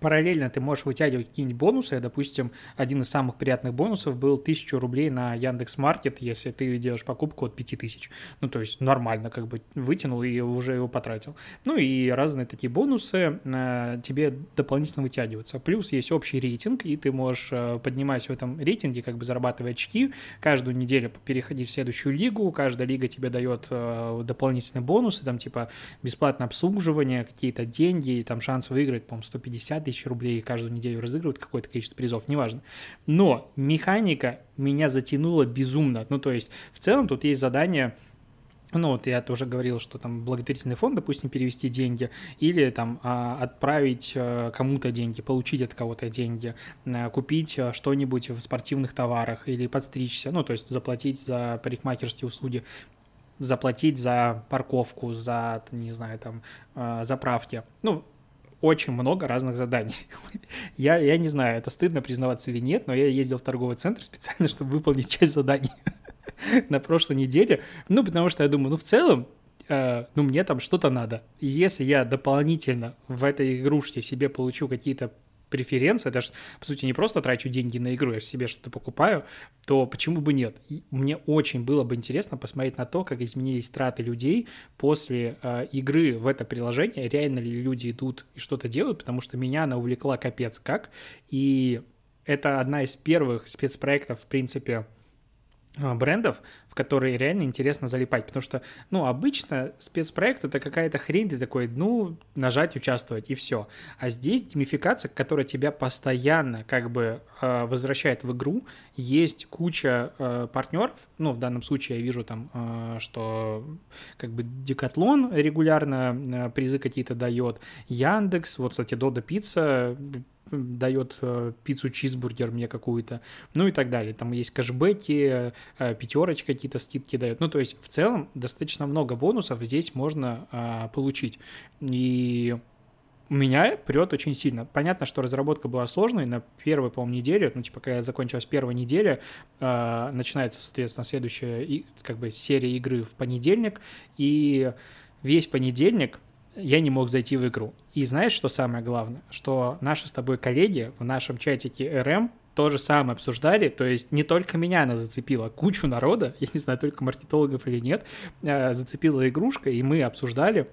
Параллельно ты можешь вытягивать какие-нибудь бонусы. Допустим, один из самых приятных бонусов был 1000 рублей на Яндекс Маркет, если ты делаешь покупку от 5000. Ну, то есть нормально как бы вытянул и уже его потратил. Ну и разные такие бонусы э, тебе дополнительно вытягиваются. Плюс есть общий рейтинг, и ты можешь, э, поднимаясь в этом рейтинге, как бы зарабатывать очки, каждую неделю переходить в следующую лигу, каждая лига тебе дает э, дополнительные бонусы, там типа бесплатное обслуживание, какие-то деньги, там шанс выиграть, по-моему, 150 тысяч рублей каждую неделю разыгрывают какое-то количество призов, неважно. Но механика меня затянула безумно. Ну, то есть, в целом тут есть задание ну, вот я тоже говорил, что там благотворительный фонд, допустим, перевести деньги, или там а, отправить а, кому-то деньги, получить от кого-то деньги, а, купить а, что-нибудь в спортивных товарах или подстричься, ну, то есть заплатить за парикмахерские услуги заплатить за парковку, за, не знаю, там, заправки. Ну, очень много разных заданий. я, я не знаю, это стыдно признаваться или нет, но я ездил в торговый центр специально, чтобы выполнить часть заданий на прошлой неделе. Ну, потому что я думаю, ну, в целом, э, ну, мне там что-то надо. И если я дополнительно в этой игрушке себе получу какие-то преференция, даже, по сути, не просто трачу деньги на игру, я себе что-то покупаю, то почему бы нет? И мне очень было бы интересно посмотреть на то, как изменились траты людей после э, игры в это приложение, реально ли люди идут и что-то делают, потому что меня она увлекла капец как, и это одна из первых спецпроектов, в принципе, брендов, в которые реально интересно залипать, потому что, ну, обычно спецпроект это какая-то хрень, ты такой, ну, нажать, участвовать, и все. А здесь геймификация, которая тебя постоянно как бы э, возвращает в игру, есть куча э, партнеров, ну, в данном случае я вижу там, что как бы Декатлон регулярно призы какие-то дает, Яндекс, вот, кстати, Дода Пицца дает э, пиццу чизбургер мне какую-то, ну и так далее. Там есть кэшбэки, э, пятерочка какие-то скидки дает. Ну, то есть в целом достаточно много бонусов здесь можно а, получить. И меня прет очень сильно. Понятно, что разработка была сложной на первой, по-моему, неделе, ну, типа, когда закончилась первая неделя, э, начинается, соответственно, следующая и, как бы серия игры в понедельник, и весь понедельник я не мог зайти в игру. И знаешь, что самое главное? Что наши с тобой коллеги в нашем чатике РМ то же самое обсуждали, то есть не только меня она зацепила, кучу народа, я не знаю, только маркетологов или нет, э, зацепила игрушка, и мы обсуждали,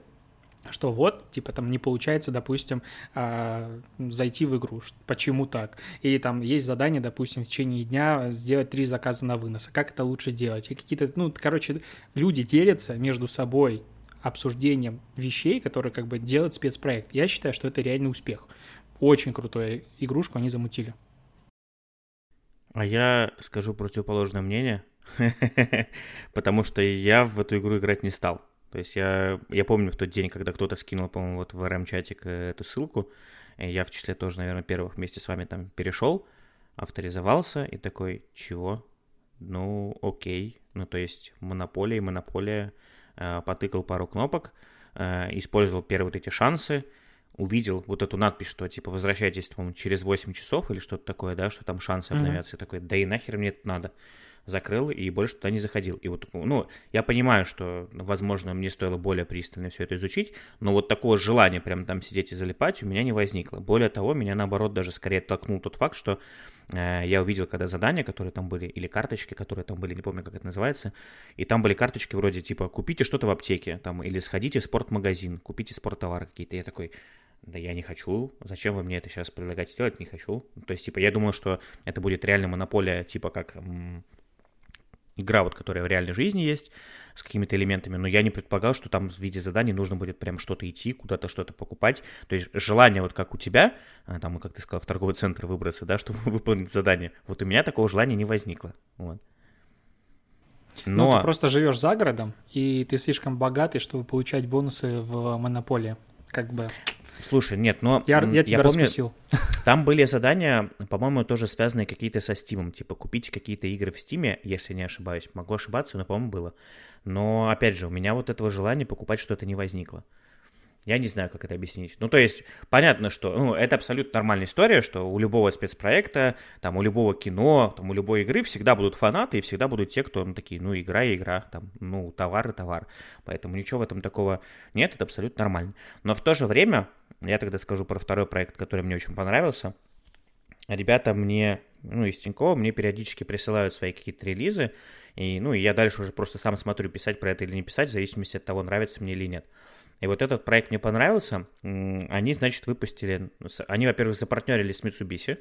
что вот, типа, там не получается, допустим, э, зайти в игру, почему так? Или там есть задание, допустим, в течение дня сделать три заказа на вынос, а как это лучше сделать? И какие-то, ну, короче, люди делятся между собой обсуждением вещей, которые как бы делают спецпроект. Я считаю, что это реальный успех. Очень крутую игрушку они замутили. А я скажу противоположное мнение, потому что я в эту игру играть не стал. То есть я, я помню в тот день, когда кто-то скинул, по-моему, вот в РМ-чатик э, эту ссылку, я в числе тоже, наверное, первых вместе с вами там перешел, авторизовался и такой, чего? Ну, окей. Ну, то есть монополия монополия, потыкал пару кнопок, э, использовал первые вот эти шансы, увидел вот эту надпись, что типа возвращайтесь, по-моему, через 8 часов или что-то такое, да, что там шансы обновятся, mm-hmm. и такой, да и нахер мне это надо закрыл и больше туда не заходил. И вот, ну, я понимаю, что, возможно, мне стоило более пристально все это изучить, но вот такого желания прям там сидеть и залипать у меня не возникло. Более того, меня наоборот даже скорее толкнул тот факт, что э, я увидел, когда задания, которые там были, или карточки, которые там были, не помню, как это называется, и там были карточки вроде типа «купите что-то в аптеке», там, или «сходите в спортмагазин», «купите спорттовары какие-то». Я такой, да я не хочу, зачем вы мне это сейчас предлагаете делать, не хочу. То есть, типа, я думал, что это будет реально монополия, типа, как игра, вот, которая в реальной жизни есть, с какими-то элементами, но я не предполагал, что там в виде заданий нужно будет прям что-то идти, куда-то что-то покупать. То есть желание вот как у тебя, а, там, как ты сказал, в торговый центр выбраться, да, чтобы выполнить задание, вот у меня такого желания не возникло. Вот. Ну, Но... Ну, ты просто живешь за городом, и ты слишком богатый, чтобы получать бонусы в монополии. Как бы Слушай, нет, но я, я, тебя я помню, раскусил. там были задания, по-моему, тоже связанные какие-то со Steam, типа купить какие-то игры в Steam, если не ошибаюсь. Могу ошибаться, но, по-моему, было. Но, опять же, у меня вот этого желания покупать что-то не возникло. Я не знаю, как это объяснить. Ну, то есть, понятно, что ну, это абсолютно нормальная история, что у любого спецпроекта, там, у любого кино, там, у любой игры всегда будут фанаты и всегда будут те, кто ну, такие, ну, игра и игра, там, ну, товар и товар. Поэтому ничего в этом такого нет, это абсолютно нормально. Но в то же время, я тогда скажу про второй проект, который мне очень понравился. Ребята мне, ну, из Тинькова мне периодически присылают свои какие-то релизы, и, ну, и я дальше уже просто сам смотрю, писать про это или не писать, в зависимости от того, нравится мне или нет. И вот этот проект мне понравился. Они, значит, выпустили... Они, во-первых, запартнерились с Mitsubishi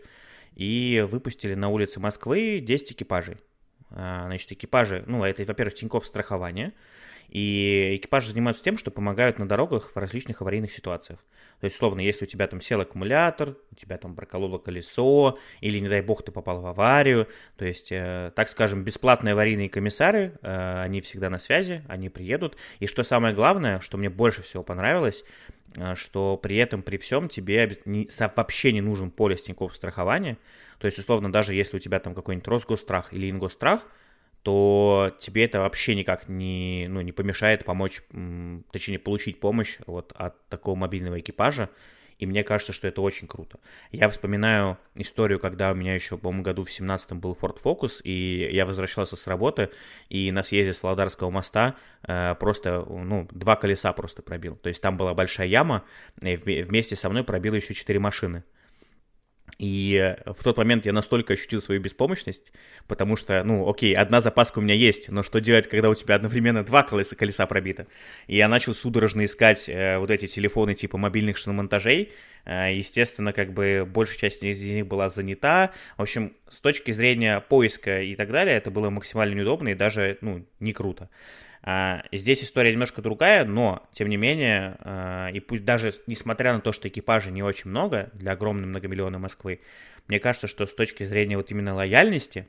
и выпустили на улице Москвы 10 экипажей. А, значит, экипажи, ну, это, во-первых, Тинькофф страхование, и экипажи занимаются тем, что помогают на дорогах в различных аварийных ситуациях. То есть, словно, если у тебя там сел аккумулятор, у тебя там прокололо колесо, или, не дай бог, ты попал в аварию, то есть, э, так скажем, бесплатные аварийные комиссары, э, они всегда на связи, они приедут. И что самое главное, что мне больше всего понравилось, э, что при этом, при всем тебе вообще не нужен полис Тинькофф страхования. То есть, условно, даже если у тебя там какой-нибудь Росгосстрах или Ингосстрах, то тебе это вообще никак не, ну, не помешает помочь, точнее, получить помощь вот от такого мобильного экипажа. И мне кажется, что это очень круто. Я вспоминаю историю, когда у меня еще, по-моему, году в 17-м был Ford Focus, и я возвращался с работы, и на съезде с Володарского моста э, просто, ну, два колеса просто пробил. То есть там была большая яма, и вместе со мной пробило еще четыре машины. И в тот момент я настолько ощутил свою беспомощность, потому что, ну, окей, одна запаска у меня есть, но что делать, когда у тебя одновременно два колеса, колеса пробиты? И я начал судорожно искать э, вот эти телефоны типа мобильных шиномонтажей. Э, естественно, как бы большая часть из них была занята. В общем, с точки зрения поиска и так далее, это было максимально неудобно и даже, ну, не круто. Здесь история немножко другая, но, тем не менее, а, и пусть даже несмотря на то, что экипажей не очень много для огромной многомиллионной Москвы, мне кажется, что с точки зрения вот именно лояльности,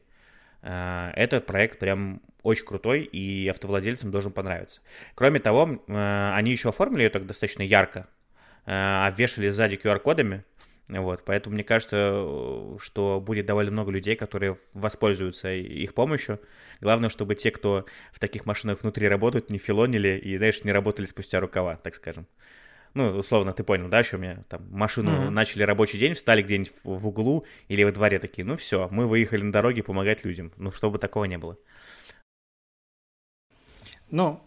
а, этот проект прям очень крутой и автовладельцам должен понравиться. Кроме того, они еще оформили ее так достаточно ярко, обвешали сзади QR-кодами, Вот, поэтому мне кажется, что будет довольно много людей, которые воспользуются их помощью. Главное, чтобы те, кто в таких машинах внутри работают, не филонили и, знаешь, не работали спустя рукава, так скажем. Ну, условно, ты понял, да, что у меня там машину mm-hmm. начали рабочий день, встали где-нибудь в углу или во дворе такие, ну все, мы выехали на дороге помогать людям. Ну, чтобы такого не было. Ну,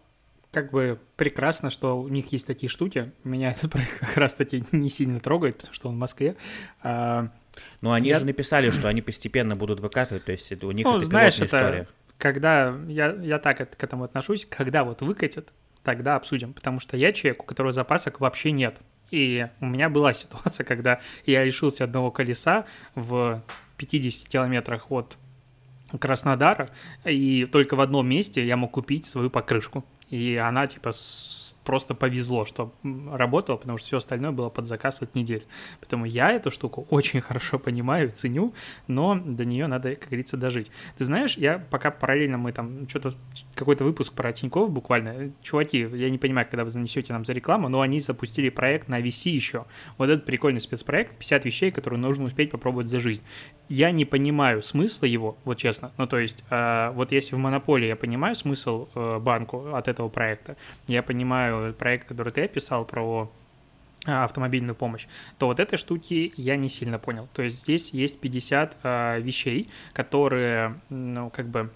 как бы прекрасно, что у них есть такие штуки. Меня этот проект как раз-таки не сильно трогает, потому что он в Москве. Ну, они я... же написали, что они постепенно будут выкатывать, то есть у них ну, это знаешь, это, история. Когда я, я так к этому отношусь, когда вот выкатят, тогда обсудим, потому что я человек, у которого запасок вообще нет. И у меня была ситуация, когда я лишился одного колеса в 50 километрах от Краснодара, и только в одном месте я мог купить свою покрышку. И она типа просто повезло, что работало, потому что все остальное было под заказ от недели. Поэтому я эту штуку очень хорошо понимаю, ценю, но до нее надо, как говорится, дожить. Ты знаешь, я пока параллельно мы там что-то, какой-то выпуск про Тинькофф буквально, чуваки, я не понимаю, когда вы занесете нам за рекламу, но они запустили проект на VC еще. Вот этот прикольный спецпроект, 50 вещей, которые нужно успеть попробовать за жизнь. Я не понимаю смысла его, вот честно. Ну, то есть, э, вот если в монополии я понимаю смысл э, банку от этого проекта, я понимаю проект, который ты описал про а, автомобильную помощь, то вот этой штуки я не сильно понял. То есть здесь есть 50 э, а, вещей, которые, ну, как бы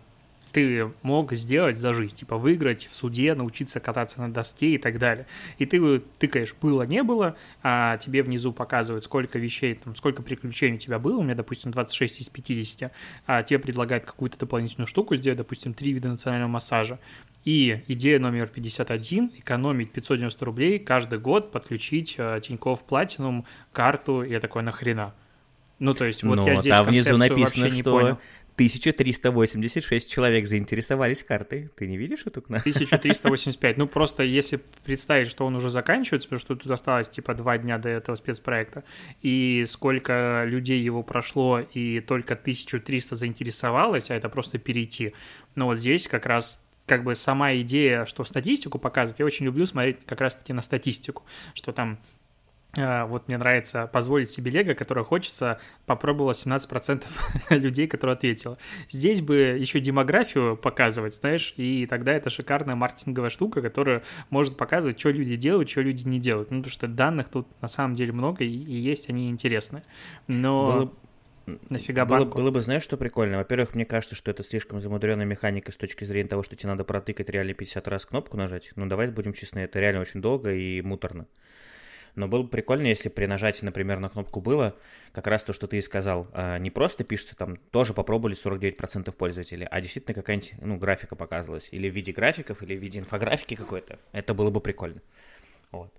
ты мог сделать за жизнь, типа выиграть в суде, научиться кататься на доске и так далее. И ты тыкаешь было, не было, а тебе внизу показывают, сколько вещей, там, сколько приключений у тебя было, у меня, допустим, 26 из 50, а тебе предлагают какую-то дополнительную штуку сделать, допустим, три вида национального массажа. И идея номер 51 – экономить 590 рублей каждый год, подключить э, Тинькофф Платинум карту, и я такой, нахрена? Ну, то есть, вот Но я здесь там внизу написано, не что понял. 1386 человек заинтересовались картой. Ты не видишь эту кнопку? 1385. Ну, просто если представить, что он уже заканчивается, потому что тут осталось типа два дня до этого спецпроекта, и сколько людей его прошло, и только 1300 заинтересовалось, а это просто перейти. Но вот здесь как раз как бы сама идея, что статистику показывать, я очень люблю смотреть как раз-таки на статистику, что там вот мне нравится позволить себе Лего, которое хочется, попробовало 17% людей, которые ответило. Здесь бы еще демографию показывать, знаешь, и тогда это шикарная маркетинговая штука, которая может показывать, что люди делают, что люди не делают. Ну, потому что данных тут на самом деле много, и, и есть они интересные. Но... Было... Нафига было, банку? Было бы, знаешь, что прикольно? Во-первых, мне кажется, что это слишком замудренная механика с точки зрения того, что тебе надо протыкать реально 50 раз кнопку нажать. Ну, давай будем честны, это реально очень долго и муторно. Но было бы прикольно, если при нажатии, например, на кнопку было, как раз то, что ты и сказал, а, не просто пишется там, тоже попробовали 49% пользователей, а действительно какая-нибудь, ну, графика показывалась, или в виде графиков, или в виде инфографики какой-то. Это было бы прикольно. Вот.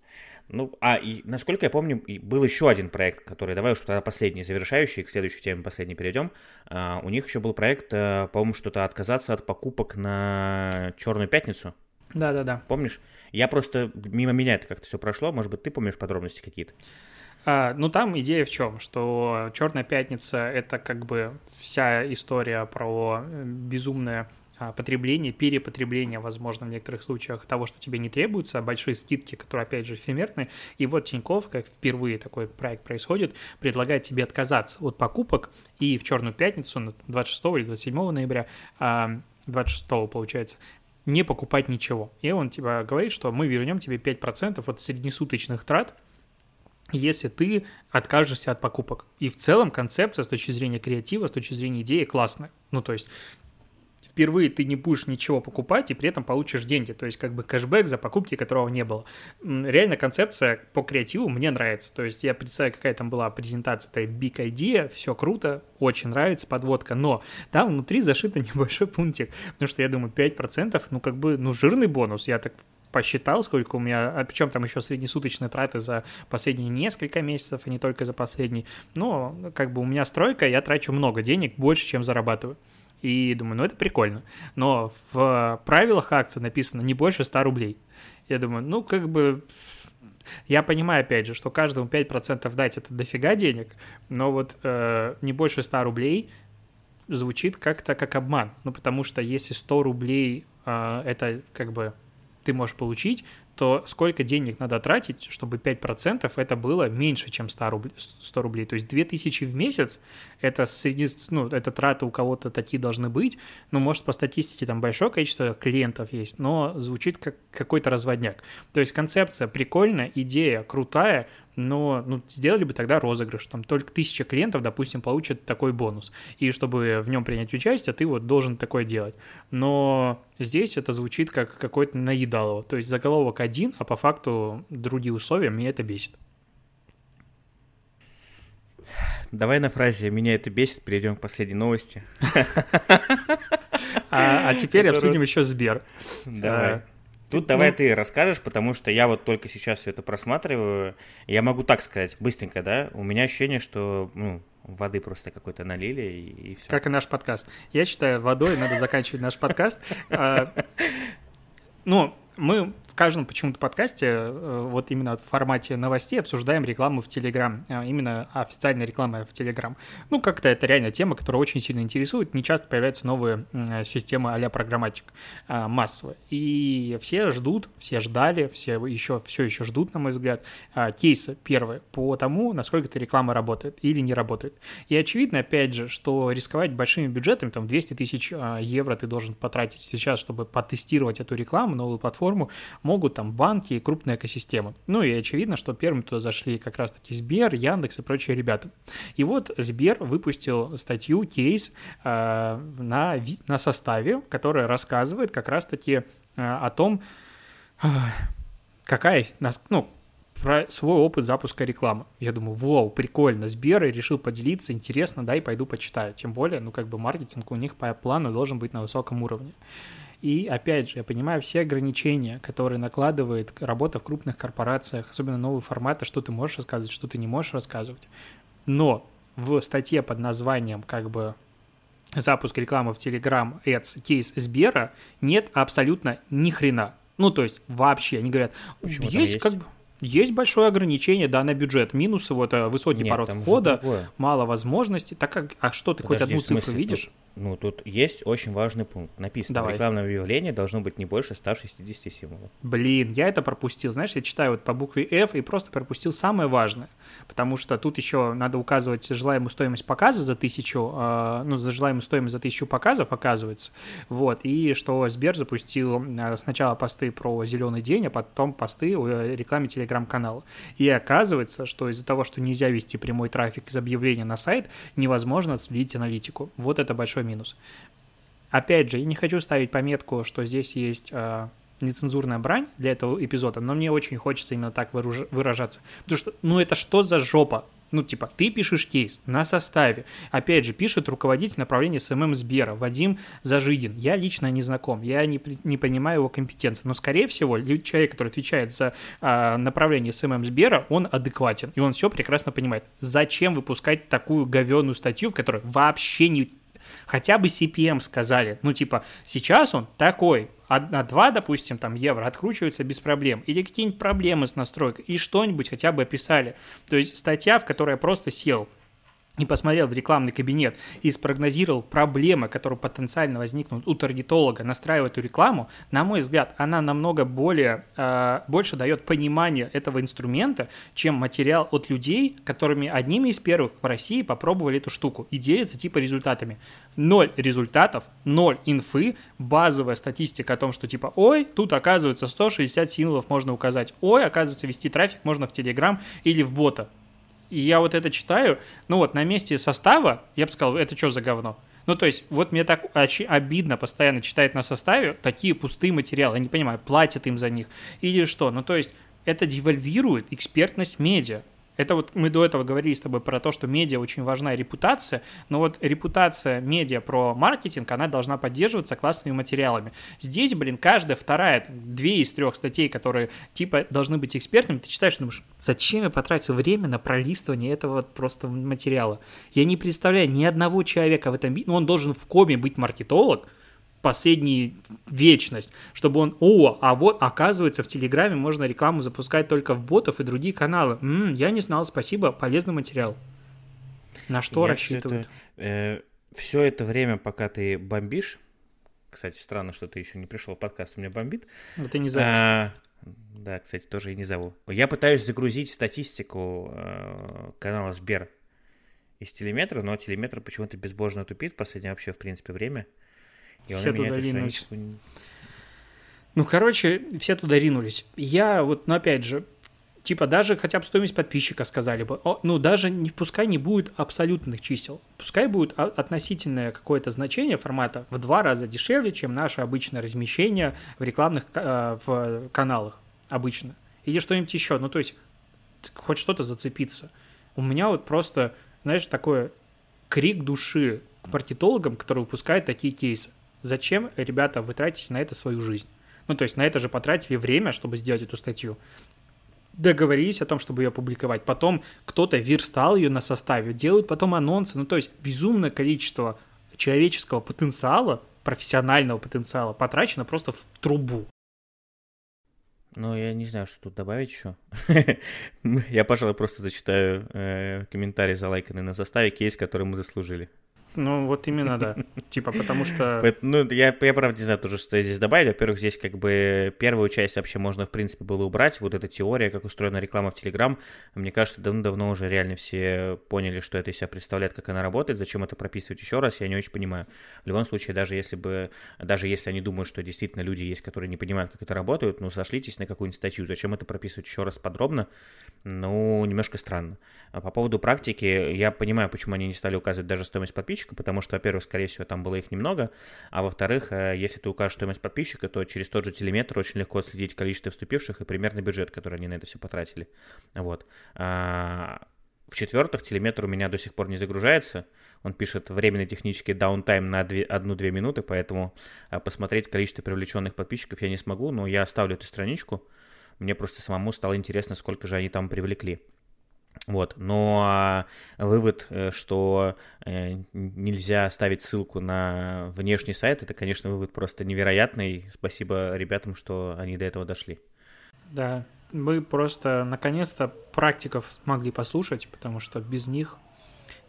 Ну, а и насколько я помню, был еще один проект, который, давай уж тогда последний, завершающий, к следующей теме последний перейдем. Uh, у них еще был проект, uh, по-моему, что-то отказаться от покупок на Черную пятницу. Да-да-да. Помнишь? Я просто, мимо меня это как-то все прошло, может быть, ты помнишь подробности какие-то? А, ну, там идея в чем, что Черная пятница это как бы вся история про э, безумное а, потребление, перепотребление, возможно, в некоторых случаях того, что тебе не требуется, а большие скидки, которые, опять же, эфемерны. И вот Тиньков, как впервые такой проект происходит, предлагает тебе отказаться от покупок и в Черную пятницу, 26 или 27 ноября, 26 получается, не покупать ничего. И он типа говорит, что мы вернем тебе 5% от среднесуточных трат, если ты откажешься от покупок. И в целом концепция с точки зрения креатива, с точки зрения идеи классная. Ну, то есть впервые ты не будешь ничего покупать и при этом получишь деньги, то есть как бы кэшбэк за покупки, которого не было. Реально концепция по креативу мне нравится, то есть я представляю, какая там была презентация, это Big Idea, все круто, очень нравится подводка, но там внутри зашито небольшой пунктик, потому что я думаю 5%, ну как бы, ну жирный бонус, я так посчитал, сколько у меня, а причем там еще среднесуточные траты за последние несколько месяцев, а не только за последний. Но как бы у меня стройка, я трачу много денег, больше, чем зарабатываю. И думаю, ну это прикольно. Но в правилах акции написано не больше 100 рублей. Я думаю, ну как бы... Я понимаю, опять же, что каждому 5% дать это дофига денег, но вот э, не больше 100 рублей звучит как-то как обман. Ну, потому что если 100 рублей э, это как бы ты можешь получить, то сколько денег надо тратить, чтобы 5% это было меньше, чем 100 рублей. 100 рублей. То есть 2000 в месяц, это, среди, ну, это траты у кого-то такие должны быть. Ну, может, по статистике там большое количество клиентов есть, но звучит как какой-то разводняк. То есть концепция прикольная, идея крутая, но ну, сделали бы тогда розыгрыш, там только тысяча клиентов, допустим, получат такой бонус, и чтобы в нем принять участие, ты вот должен такое делать. Но здесь это звучит как какой-то наедалово, то есть заголовок один, а по факту другие условия, меня это бесит. Давай на фразе «меня это бесит» перейдем к последней новости. А, а теперь обсудим еще Сбер. Давай. А, Тут давай ну... ты расскажешь, потому что я вот только сейчас все это просматриваю. Я могу так сказать, быстренько, да? У меня ощущение, что ну, воды просто какой-то налили и, и все. Как и наш подкаст. Я считаю, водой надо заканчивать наш подкаст. А, ну, мы в каждом почему-то подкасте, э, вот именно в формате новостей, обсуждаем рекламу в Телеграм, а именно официальная реклама в Телеграм. Ну, как-то это реально тема, которая очень сильно интересует. Не часто появляются новые системы а-ля программатик массово. И все ждут, все ждали, все еще, все еще ждут, на мой взгляд, кейсы первые по тому, насколько эта реклама работает или не работает. И очевидно, опять же, что рисковать большими бюджетами, там 200 тысяч евро ты должен потратить сейчас, чтобы потестировать эту рекламу, новую платформу, могут там банки и крупная экосистема. Ну и очевидно, что первыми туда зашли как раз-таки Сбер, Яндекс и прочие ребята. И вот Сбер выпустил статью, кейс э, на, на составе, которая рассказывает как раз-таки э, о том, э, какая, ну, про свой опыт запуска рекламы. Я думаю, вау, прикольно, Сбер решил поделиться, интересно, да, и пойду почитаю. Тем более, ну, как бы маркетинг у них по плану должен быть на высоком уровне. И опять же, я понимаю все ограничения, которые накладывает работа в крупных корпорациях, особенно новые форматы, что ты можешь рассказывать, что ты не можешь рассказывать. Но в статье под названием как бы запуск рекламы в Telegram Ads кейс Сбера нет абсолютно ни хрена. Ну, то есть вообще, они говорят, Почему есть, есть как бы... Есть большое ограничение, да, на бюджет. Минусы вот э, высокий Нет, порог входа, мало возможностей. Так как, а что ты Подожди, хоть одну цифру видишь? Тут, ну, тут есть очень важный пункт. Написано, Давай. рекламное объявление должно быть не больше 160 символов. Блин, я это пропустил. Знаешь, я читаю вот по букве F и просто пропустил самое важное. Потому что тут еще надо указывать желаемую стоимость показа за тысячу, э, ну, за желаемую стоимость за тысячу показов, оказывается. Вот, и что Сбер запустил э, сначала посты про зеленый день, а потом посты о рекламе телеграм-канала. И оказывается, что из-за того, что нельзя вести прямой трафик из объявления на сайт, невозможно отследить аналитику. Вот это большой большой минус. Опять же, я не хочу ставить пометку, что здесь есть э, нецензурная брань для этого эпизода, но мне очень хочется именно так выражаться. Потому что, ну это что за жопа? Ну, типа, ты пишешь кейс на составе. Опять же, пишет руководитель направления SMM Сбера, Вадим Зажидин. Я лично не знаком, я не, не понимаю его компетенции. Но, скорее всего, человек, который отвечает за а, направление SMM Сбера, он адекватен. И он все прекрасно понимает. Зачем выпускать такую говенную статью, в которой вообще не хотя бы CPM сказали, ну, типа, сейчас он такой, на 2, допустим, там, евро откручивается без проблем, или какие-нибудь проблемы с настройкой, и что-нибудь хотя бы описали. То есть статья, в которой я просто сел, и посмотрел в рекламный кабинет и спрогнозировал проблемы, которые потенциально возникнут у таргетолога, настраивая эту рекламу, на мой взгляд, она намного более, э, больше дает понимание этого инструмента, чем материал от людей, которыми одними из первых в России попробовали эту штуку и делятся типа результатами. Ноль результатов, ноль инфы, базовая статистика о том, что типа, ой, тут оказывается 160 символов можно указать, ой, оказывается вести трафик можно в Telegram или в бота. И я вот это читаю, ну вот на месте состава, я бы сказал, это что за говно? Ну, то есть, вот мне так обидно постоянно читать на составе такие пустые материалы. Я не понимаю, платят им за них или что. Ну, то есть, это девальвирует экспертность медиа. Это вот мы до этого говорили с тобой про то, что медиа очень важна репутация, но вот репутация медиа про маркетинг, она должна поддерживаться классными материалами. Здесь, блин, каждая вторая, две из трех статей, которые типа должны быть экспертными, ты читаешь, думаешь, зачем я потратил время на пролистывание этого вот просто материала? Я не представляю ни одного человека в этом, ну он должен в коме быть маркетолог, последнюю вечность, чтобы он, о, а вот оказывается в Телеграме можно рекламу запускать только в ботов и другие каналы. М-м, я не знал, спасибо, полезный материал. На что я рассчитывают? Все это, э, все это время, пока ты бомбишь, кстати, странно, что ты еще не пришел в подкаст, у меня бомбит. Это не знаешь. А, Да, кстати, тоже и не зову. Я пытаюсь загрузить статистику э, канала Сбер из телеметра, но телеметр почему-то безбожно тупит последнее вообще, в принципе, время. И все туда ринулись. Страничку... Ну, короче, все туда ринулись. Я вот, ну, опять же, типа даже хотя бы стоимость подписчика сказали бы, о, ну даже не пускай не будет абсолютных чисел, пускай будет относительное какое-то значение формата в два раза дешевле, чем наше обычное размещение в рекламных э, в каналах обычно. Или что-нибудь еще, ну то есть хоть что-то зацепиться. У меня вот просто, знаешь, такой крик души к маркетологам, которые выпускают такие кейсы. Зачем, ребята, вы тратите на это свою жизнь? Ну, то есть на это же потратили время, чтобы сделать эту статью договорились о том, чтобы ее публиковать. Потом кто-то верстал ее на составе, делают потом анонсы. Ну, то есть безумное количество человеческого потенциала, профессионального потенциала потрачено просто в трубу. Ну, я не знаю, что тут добавить еще. я, пожалуй, просто зачитаю э, комментарий залайканный на составе, кейс, который мы заслужили. Ну, вот именно, да. Типа, потому что... Ну, я, я правда не знаю тоже, что здесь добавить. Во-первых, здесь как бы первую часть вообще можно, в принципе, было убрать. Вот эта теория, как устроена реклама в Телеграм. Мне кажется, давно-давно уже реально все поняли, что это из себя представляет, как она работает. Зачем это прописывать еще раз, я не очень понимаю. В любом случае, даже если бы, даже если они думают, что действительно люди есть, которые не понимают, как это работает, ну, сошлитесь на какую-нибудь статью. Зачем это прописывать еще раз подробно? Ну, немножко странно. А по поводу практики, я понимаю, почему они не стали указывать даже стоимость подписчиков, подписчика, потому что, во-первых, скорее всего, там было их немного, а во-вторых, э, если ты укажешь стоимость подписчика, то через тот же телеметр очень легко следить количество вступивших и примерный бюджет, который они на это все потратили. Вот. А, в-четвертых, телеметр у меня до сих пор не загружается. Он пишет временный технический даунтайм на 1-2 минуты, поэтому э, посмотреть количество привлеченных подписчиков я не смогу, но я оставлю эту страничку. Мне просто самому стало интересно, сколько же они там привлекли. Вот, но вывод, э, что э, нельзя ставить ссылку на внешний сайт, это, конечно, вывод просто невероятный. Спасибо ребятам, что они до этого дошли. Да, мы просто наконец-то практиков смогли послушать, потому что без них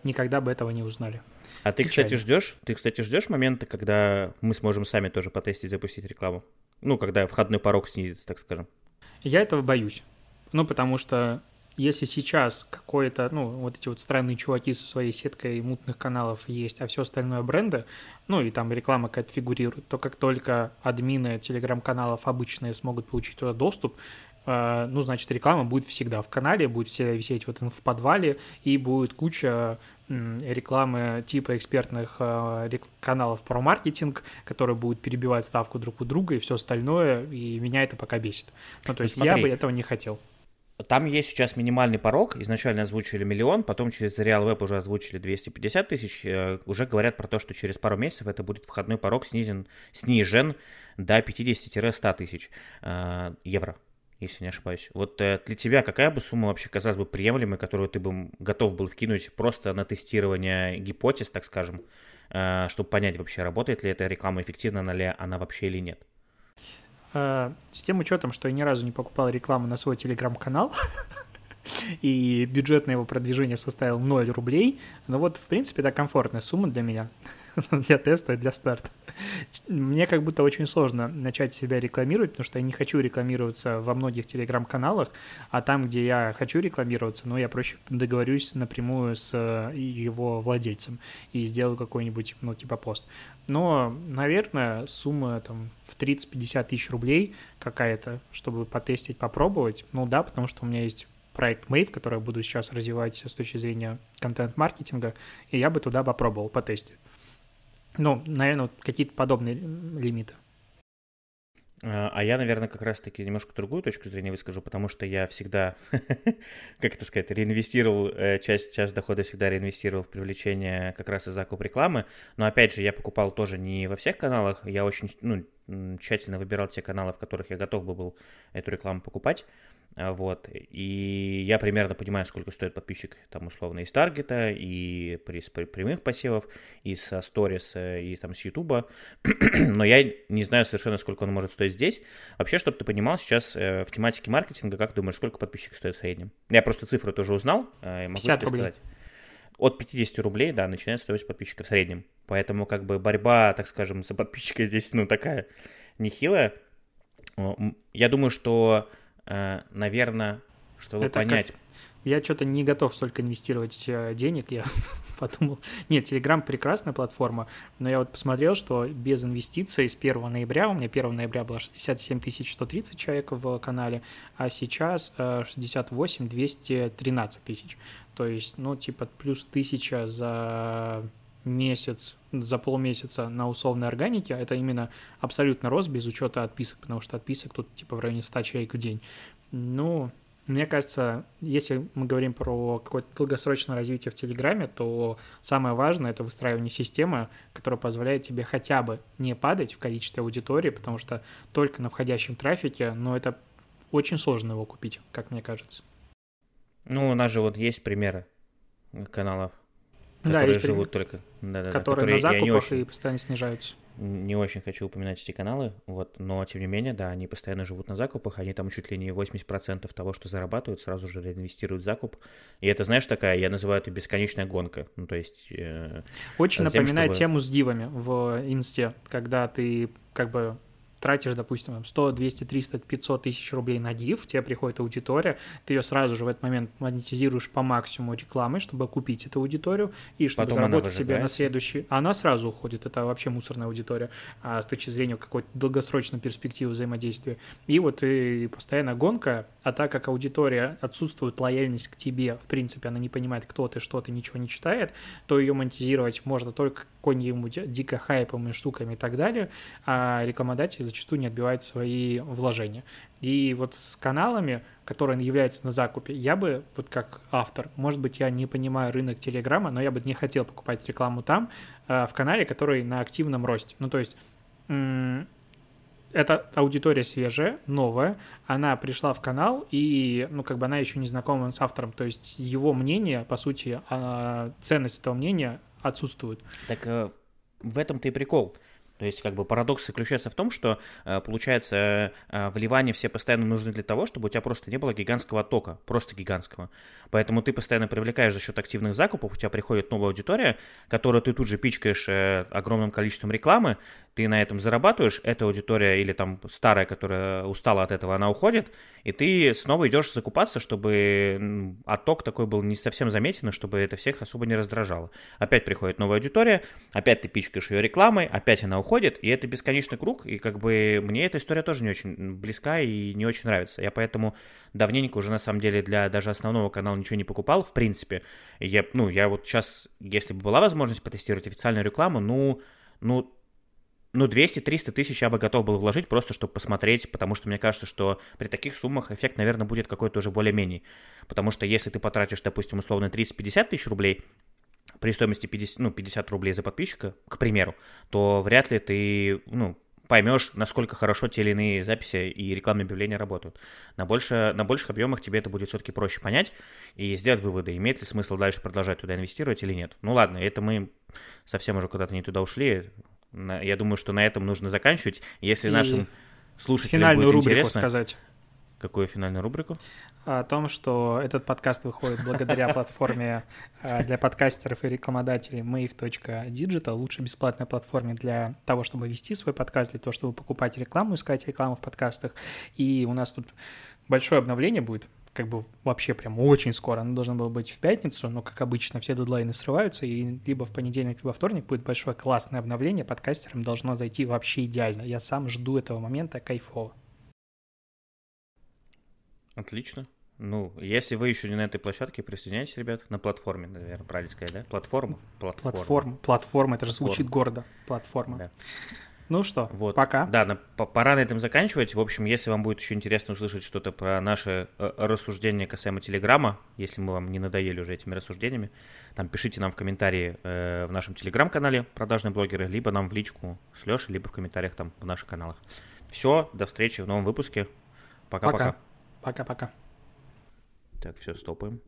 никогда бы этого не узнали. А ты, Печально. кстати, ждешь? Ты, кстати, ждешь момента, когда мы сможем сами тоже потестить, запустить рекламу? Ну, когда входной порог снизится, так скажем. Я этого боюсь. Ну, потому что если сейчас какое-то, ну, вот эти вот странные чуваки со своей сеткой мутных каналов есть, а все остальное бренды, ну, и там реклама какая-то фигурирует, то как только админы телеграм-каналов обычные смогут получить туда доступ, э, ну, значит, реклама будет всегда в канале, будет все висеть вот в подвале, и будет куча рекламы типа экспертных э, каналов про маркетинг, которые будут перебивать ставку друг у друга и все остальное, и меня это пока бесит. Ну, то ну, есть Смотри. я бы этого не хотел. Там есть сейчас минимальный порог. Изначально озвучили миллион, потом через Real Web уже озвучили 250 тысяч. Э, уже говорят про то, что через пару месяцев это будет входной порог снизен, снижен до 50-100 тысяч э, евро, если не ошибаюсь. Вот э, для тебя какая бы сумма вообще казалась бы приемлемой, которую ты бы готов был вкинуть просто на тестирование гипотез, так скажем, чтобы понять вообще, работает ли эта реклама эффективно, ли она вообще или нет? Э, с тем учетом, что я ни разу не покупал рекламу на свой телеграм-канал, и бюджет на его продвижение составил 0 рублей. Но вот, в принципе, это комфортная сумма для меня, для теста для старта. Мне как будто очень сложно начать себя рекламировать, потому что я не хочу рекламироваться во многих телеграм-каналах, а там, где я хочу рекламироваться, ну, я проще договорюсь напрямую с э, его владельцем и сделаю какой-нибудь, ну, типа пост. Но, наверное, сумма там в 30-50 тысяч рублей какая-то, чтобы потестить, попробовать, ну да, потому что у меня есть проект Mave, который я буду сейчас развивать с точки зрения контент-маркетинга, и я бы туда попробовал потестить. Ну, наверное, вот какие-то подобные лимиты. А, а я, наверное, как раз-таки немножко другую точку зрения выскажу, потому что я всегда, как это сказать, реинвестировал, э, часть, часть дохода всегда реинвестировал в привлечение как раз и закуп рекламы. Но опять же, я покупал тоже не во всех каналах, я очень ну, тщательно выбирал те каналы, в которых я готов бы был эту рекламу покупать. А, вот. И я примерно понимаю, сколько стоит подписчик, там, условно, из Таргета, и из прямых посевов, из Сторис, и там с Ютуба. Но я не знаю совершенно, сколько он может стоить здесь. Вообще, чтобы ты понимал, сейчас э, в тематике маркетинга, как думаешь, сколько подписчик стоит в среднем? Я просто цифру тоже узнал. Э, могу 50 рублей. Сказать. От 50 рублей, да, начинает стоить подписчика в среднем. Поэтому, как бы, борьба, так скажем, за подписчика здесь, ну, такая нехилая. Я думаю, что, э, наверное, чтобы это понять... Как... Я что-то не готов столько инвестировать э, денег, я подумал. Нет, Telegram прекрасная платформа, но я вот посмотрел, что без инвестиций с 1 ноября, у меня 1 ноября было 67 130 человек в канале, а сейчас 68 213 тысяч. То есть, ну, типа, плюс тысяча за месяц, за полмесяца на условной органике, это именно абсолютно рост без учета отписок, потому что отписок тут типа в районе 100 человек в день. Ну, мне кажется, если мы говорим про какое-то долгосрочное развитие в Телеграме, то самое важное — это выстраивание системы, которая позволяет тебе хотя бы не падать в количестве аудитории, потому что только на входящем трафике, но это очень сложно его купить, как мне кажется. Ну, у нас же вот есть примеры каналов, которые да, живут пример, только... Да, да, которые, которые на закупах очень... и постоянно снижаются не очень хочу упоминать эти каналы, вот, но тем не менее, да, они постоянно живут на закупах, они там чуть ли не 80% того, что зарабатывают, сразу же реинвестируют в закуп. И это, знаешь, такая, я называю это бесконечная гонка. Ну, то есть... Э, очень напоминает чтобы... тему с дивами в инсте, когда ты как бы тратишь, допустим, 100, 200, 300, 500 тысяч рублей на див, тебе приходит аудитория, ты ее сразу же в этот момент монетизируешь по максимуму рекламой, чтобы купить эту аудиторию, и чтобы Потом заработать себе на следующий... Она сразу уходит, это вообще мусорная аудитория а, с точки зрения какой-то долгосрочной перспективы взаимодействия. И вот и постоянно гонка, а так как аудитория отсутствует лояльность к тебе, в принципе, она не понимает, кто ты, что ты, ничего не читает, то ее монетизировать можно только какой-нибудь дико хайповыми штуками и так далее, а рекламодатель зачастую не отбивает свои вложения. И вот с каналами, которые являются на закупе, я бы, вот как автор, может быть, я не понимаю рынок Телеграма, но я бы не хотел покупать рекламу там, э, в канале, который на активном росте. Ну, то есть эта аудитория свежая, новая, она пришла в канал, и, ну, как бы она еще не знакома с автором, то есть его мнение, по сути, а, ценность этого мнения отсутствует. Так э, в этом-то и прикол. То есть, как бы парадокс заключается в том, что, э, получается, э, вливания все постоянно нужны для того, чтобы у тебя просто не было гигантского тока, просто гигантского. Поэтому ты постоянно привлекаешь за счет активных закупов, у тебя приходит новая аудитория, которую ты тут же пичкаешь э, огромным количеством рекламы, ты на этом зарабатываешь, эта аудитория или там старая, которая устала от этого, она уходит, и ты снова идешь закупаться, чтобы отток такой был не совсем заметен, чтобы это всех особо не раздражало. Опять приходит новая аудитория, опять ты пичкаешь ее рекламой, опять она уходит, и это бесконечный круг, и как бы мне эта история тоже не очень близка и не очень нравится. Я поэтому давненько уже на самом деле для даже основного канала ничего не покупал, в принципе. Я, ну, я вот сейчас, если бы была возможность потестировать официальную рекламу, ну, ну, ну, 200-300 тысяч я бы готов был вложить просто, чтобы посмотреть, потому что мне кажется, что при таких суммах эффект, наверное, будет какой-то уже более-менее. Потому что если ты потратишь, допустим, условно 30-50 тысяч рублей, при стоимости 50, ну, 50 рублей за подписчика, к примеру, то вряд ли ты, ну, поймешь, насколько хорошо те или иные записи и рекламные объявления работают. На, больше, на больших объемах тебе это будет все-таки проще понять и сделать выводы, имеет ли смысл дальше продолжать туда инвестировать или нет. Ну ладно, это мы совсем уже куда-то не туда ушли. Я думаю, что на этом нужно заканчивать. Если и нашим слушателям финальную будет рубрику интересно... сказать. Какую финальную рубрику? О том, что этот подкаст выходит благодаря платформе э, для подкастеров и рекламодателей mave.digital, лучшей бесплатной платформе для того, чтобы вести свой подкаст, для того, чтобы покупать рекламу, искать рекламу в подкастах. И у нас тут большое обновление будет, как бы вообще прям очень скоро. Оно должно было быть в пятницу, но, как обычно, все дедлайны срываются, и либо в понедельник, либо во вторник будет большое классное обновление. Подкастерам должно зайти вообще идеально. Я сам жду этого момента кайфово. Отлично. Ну, если вы еще не на этой площадке, присоединяйтесь, ребят, на платформе, наверное, правильно сказать, да? Платформа? Платформа. Платформа, платформа это же звучит гордо. Платформа. Да. Ну что, вот. пока. Да, на, пора на этом заканчивать. В общем, если вам будет еще интересно услышать что-то про наши э, рассуждения касаемо Телеграма, если мы вам не надоели уже этими рассуждениями, там пишите нам в комментарии э, в нашем Телеграм-канале «Продажные блогеры», либо нам в личку с Лешей, либо в комментариях там в наших каналах. Все, до встречи в новом выпуске. Пока-пока. Пока-пока. Так, все, стопаем.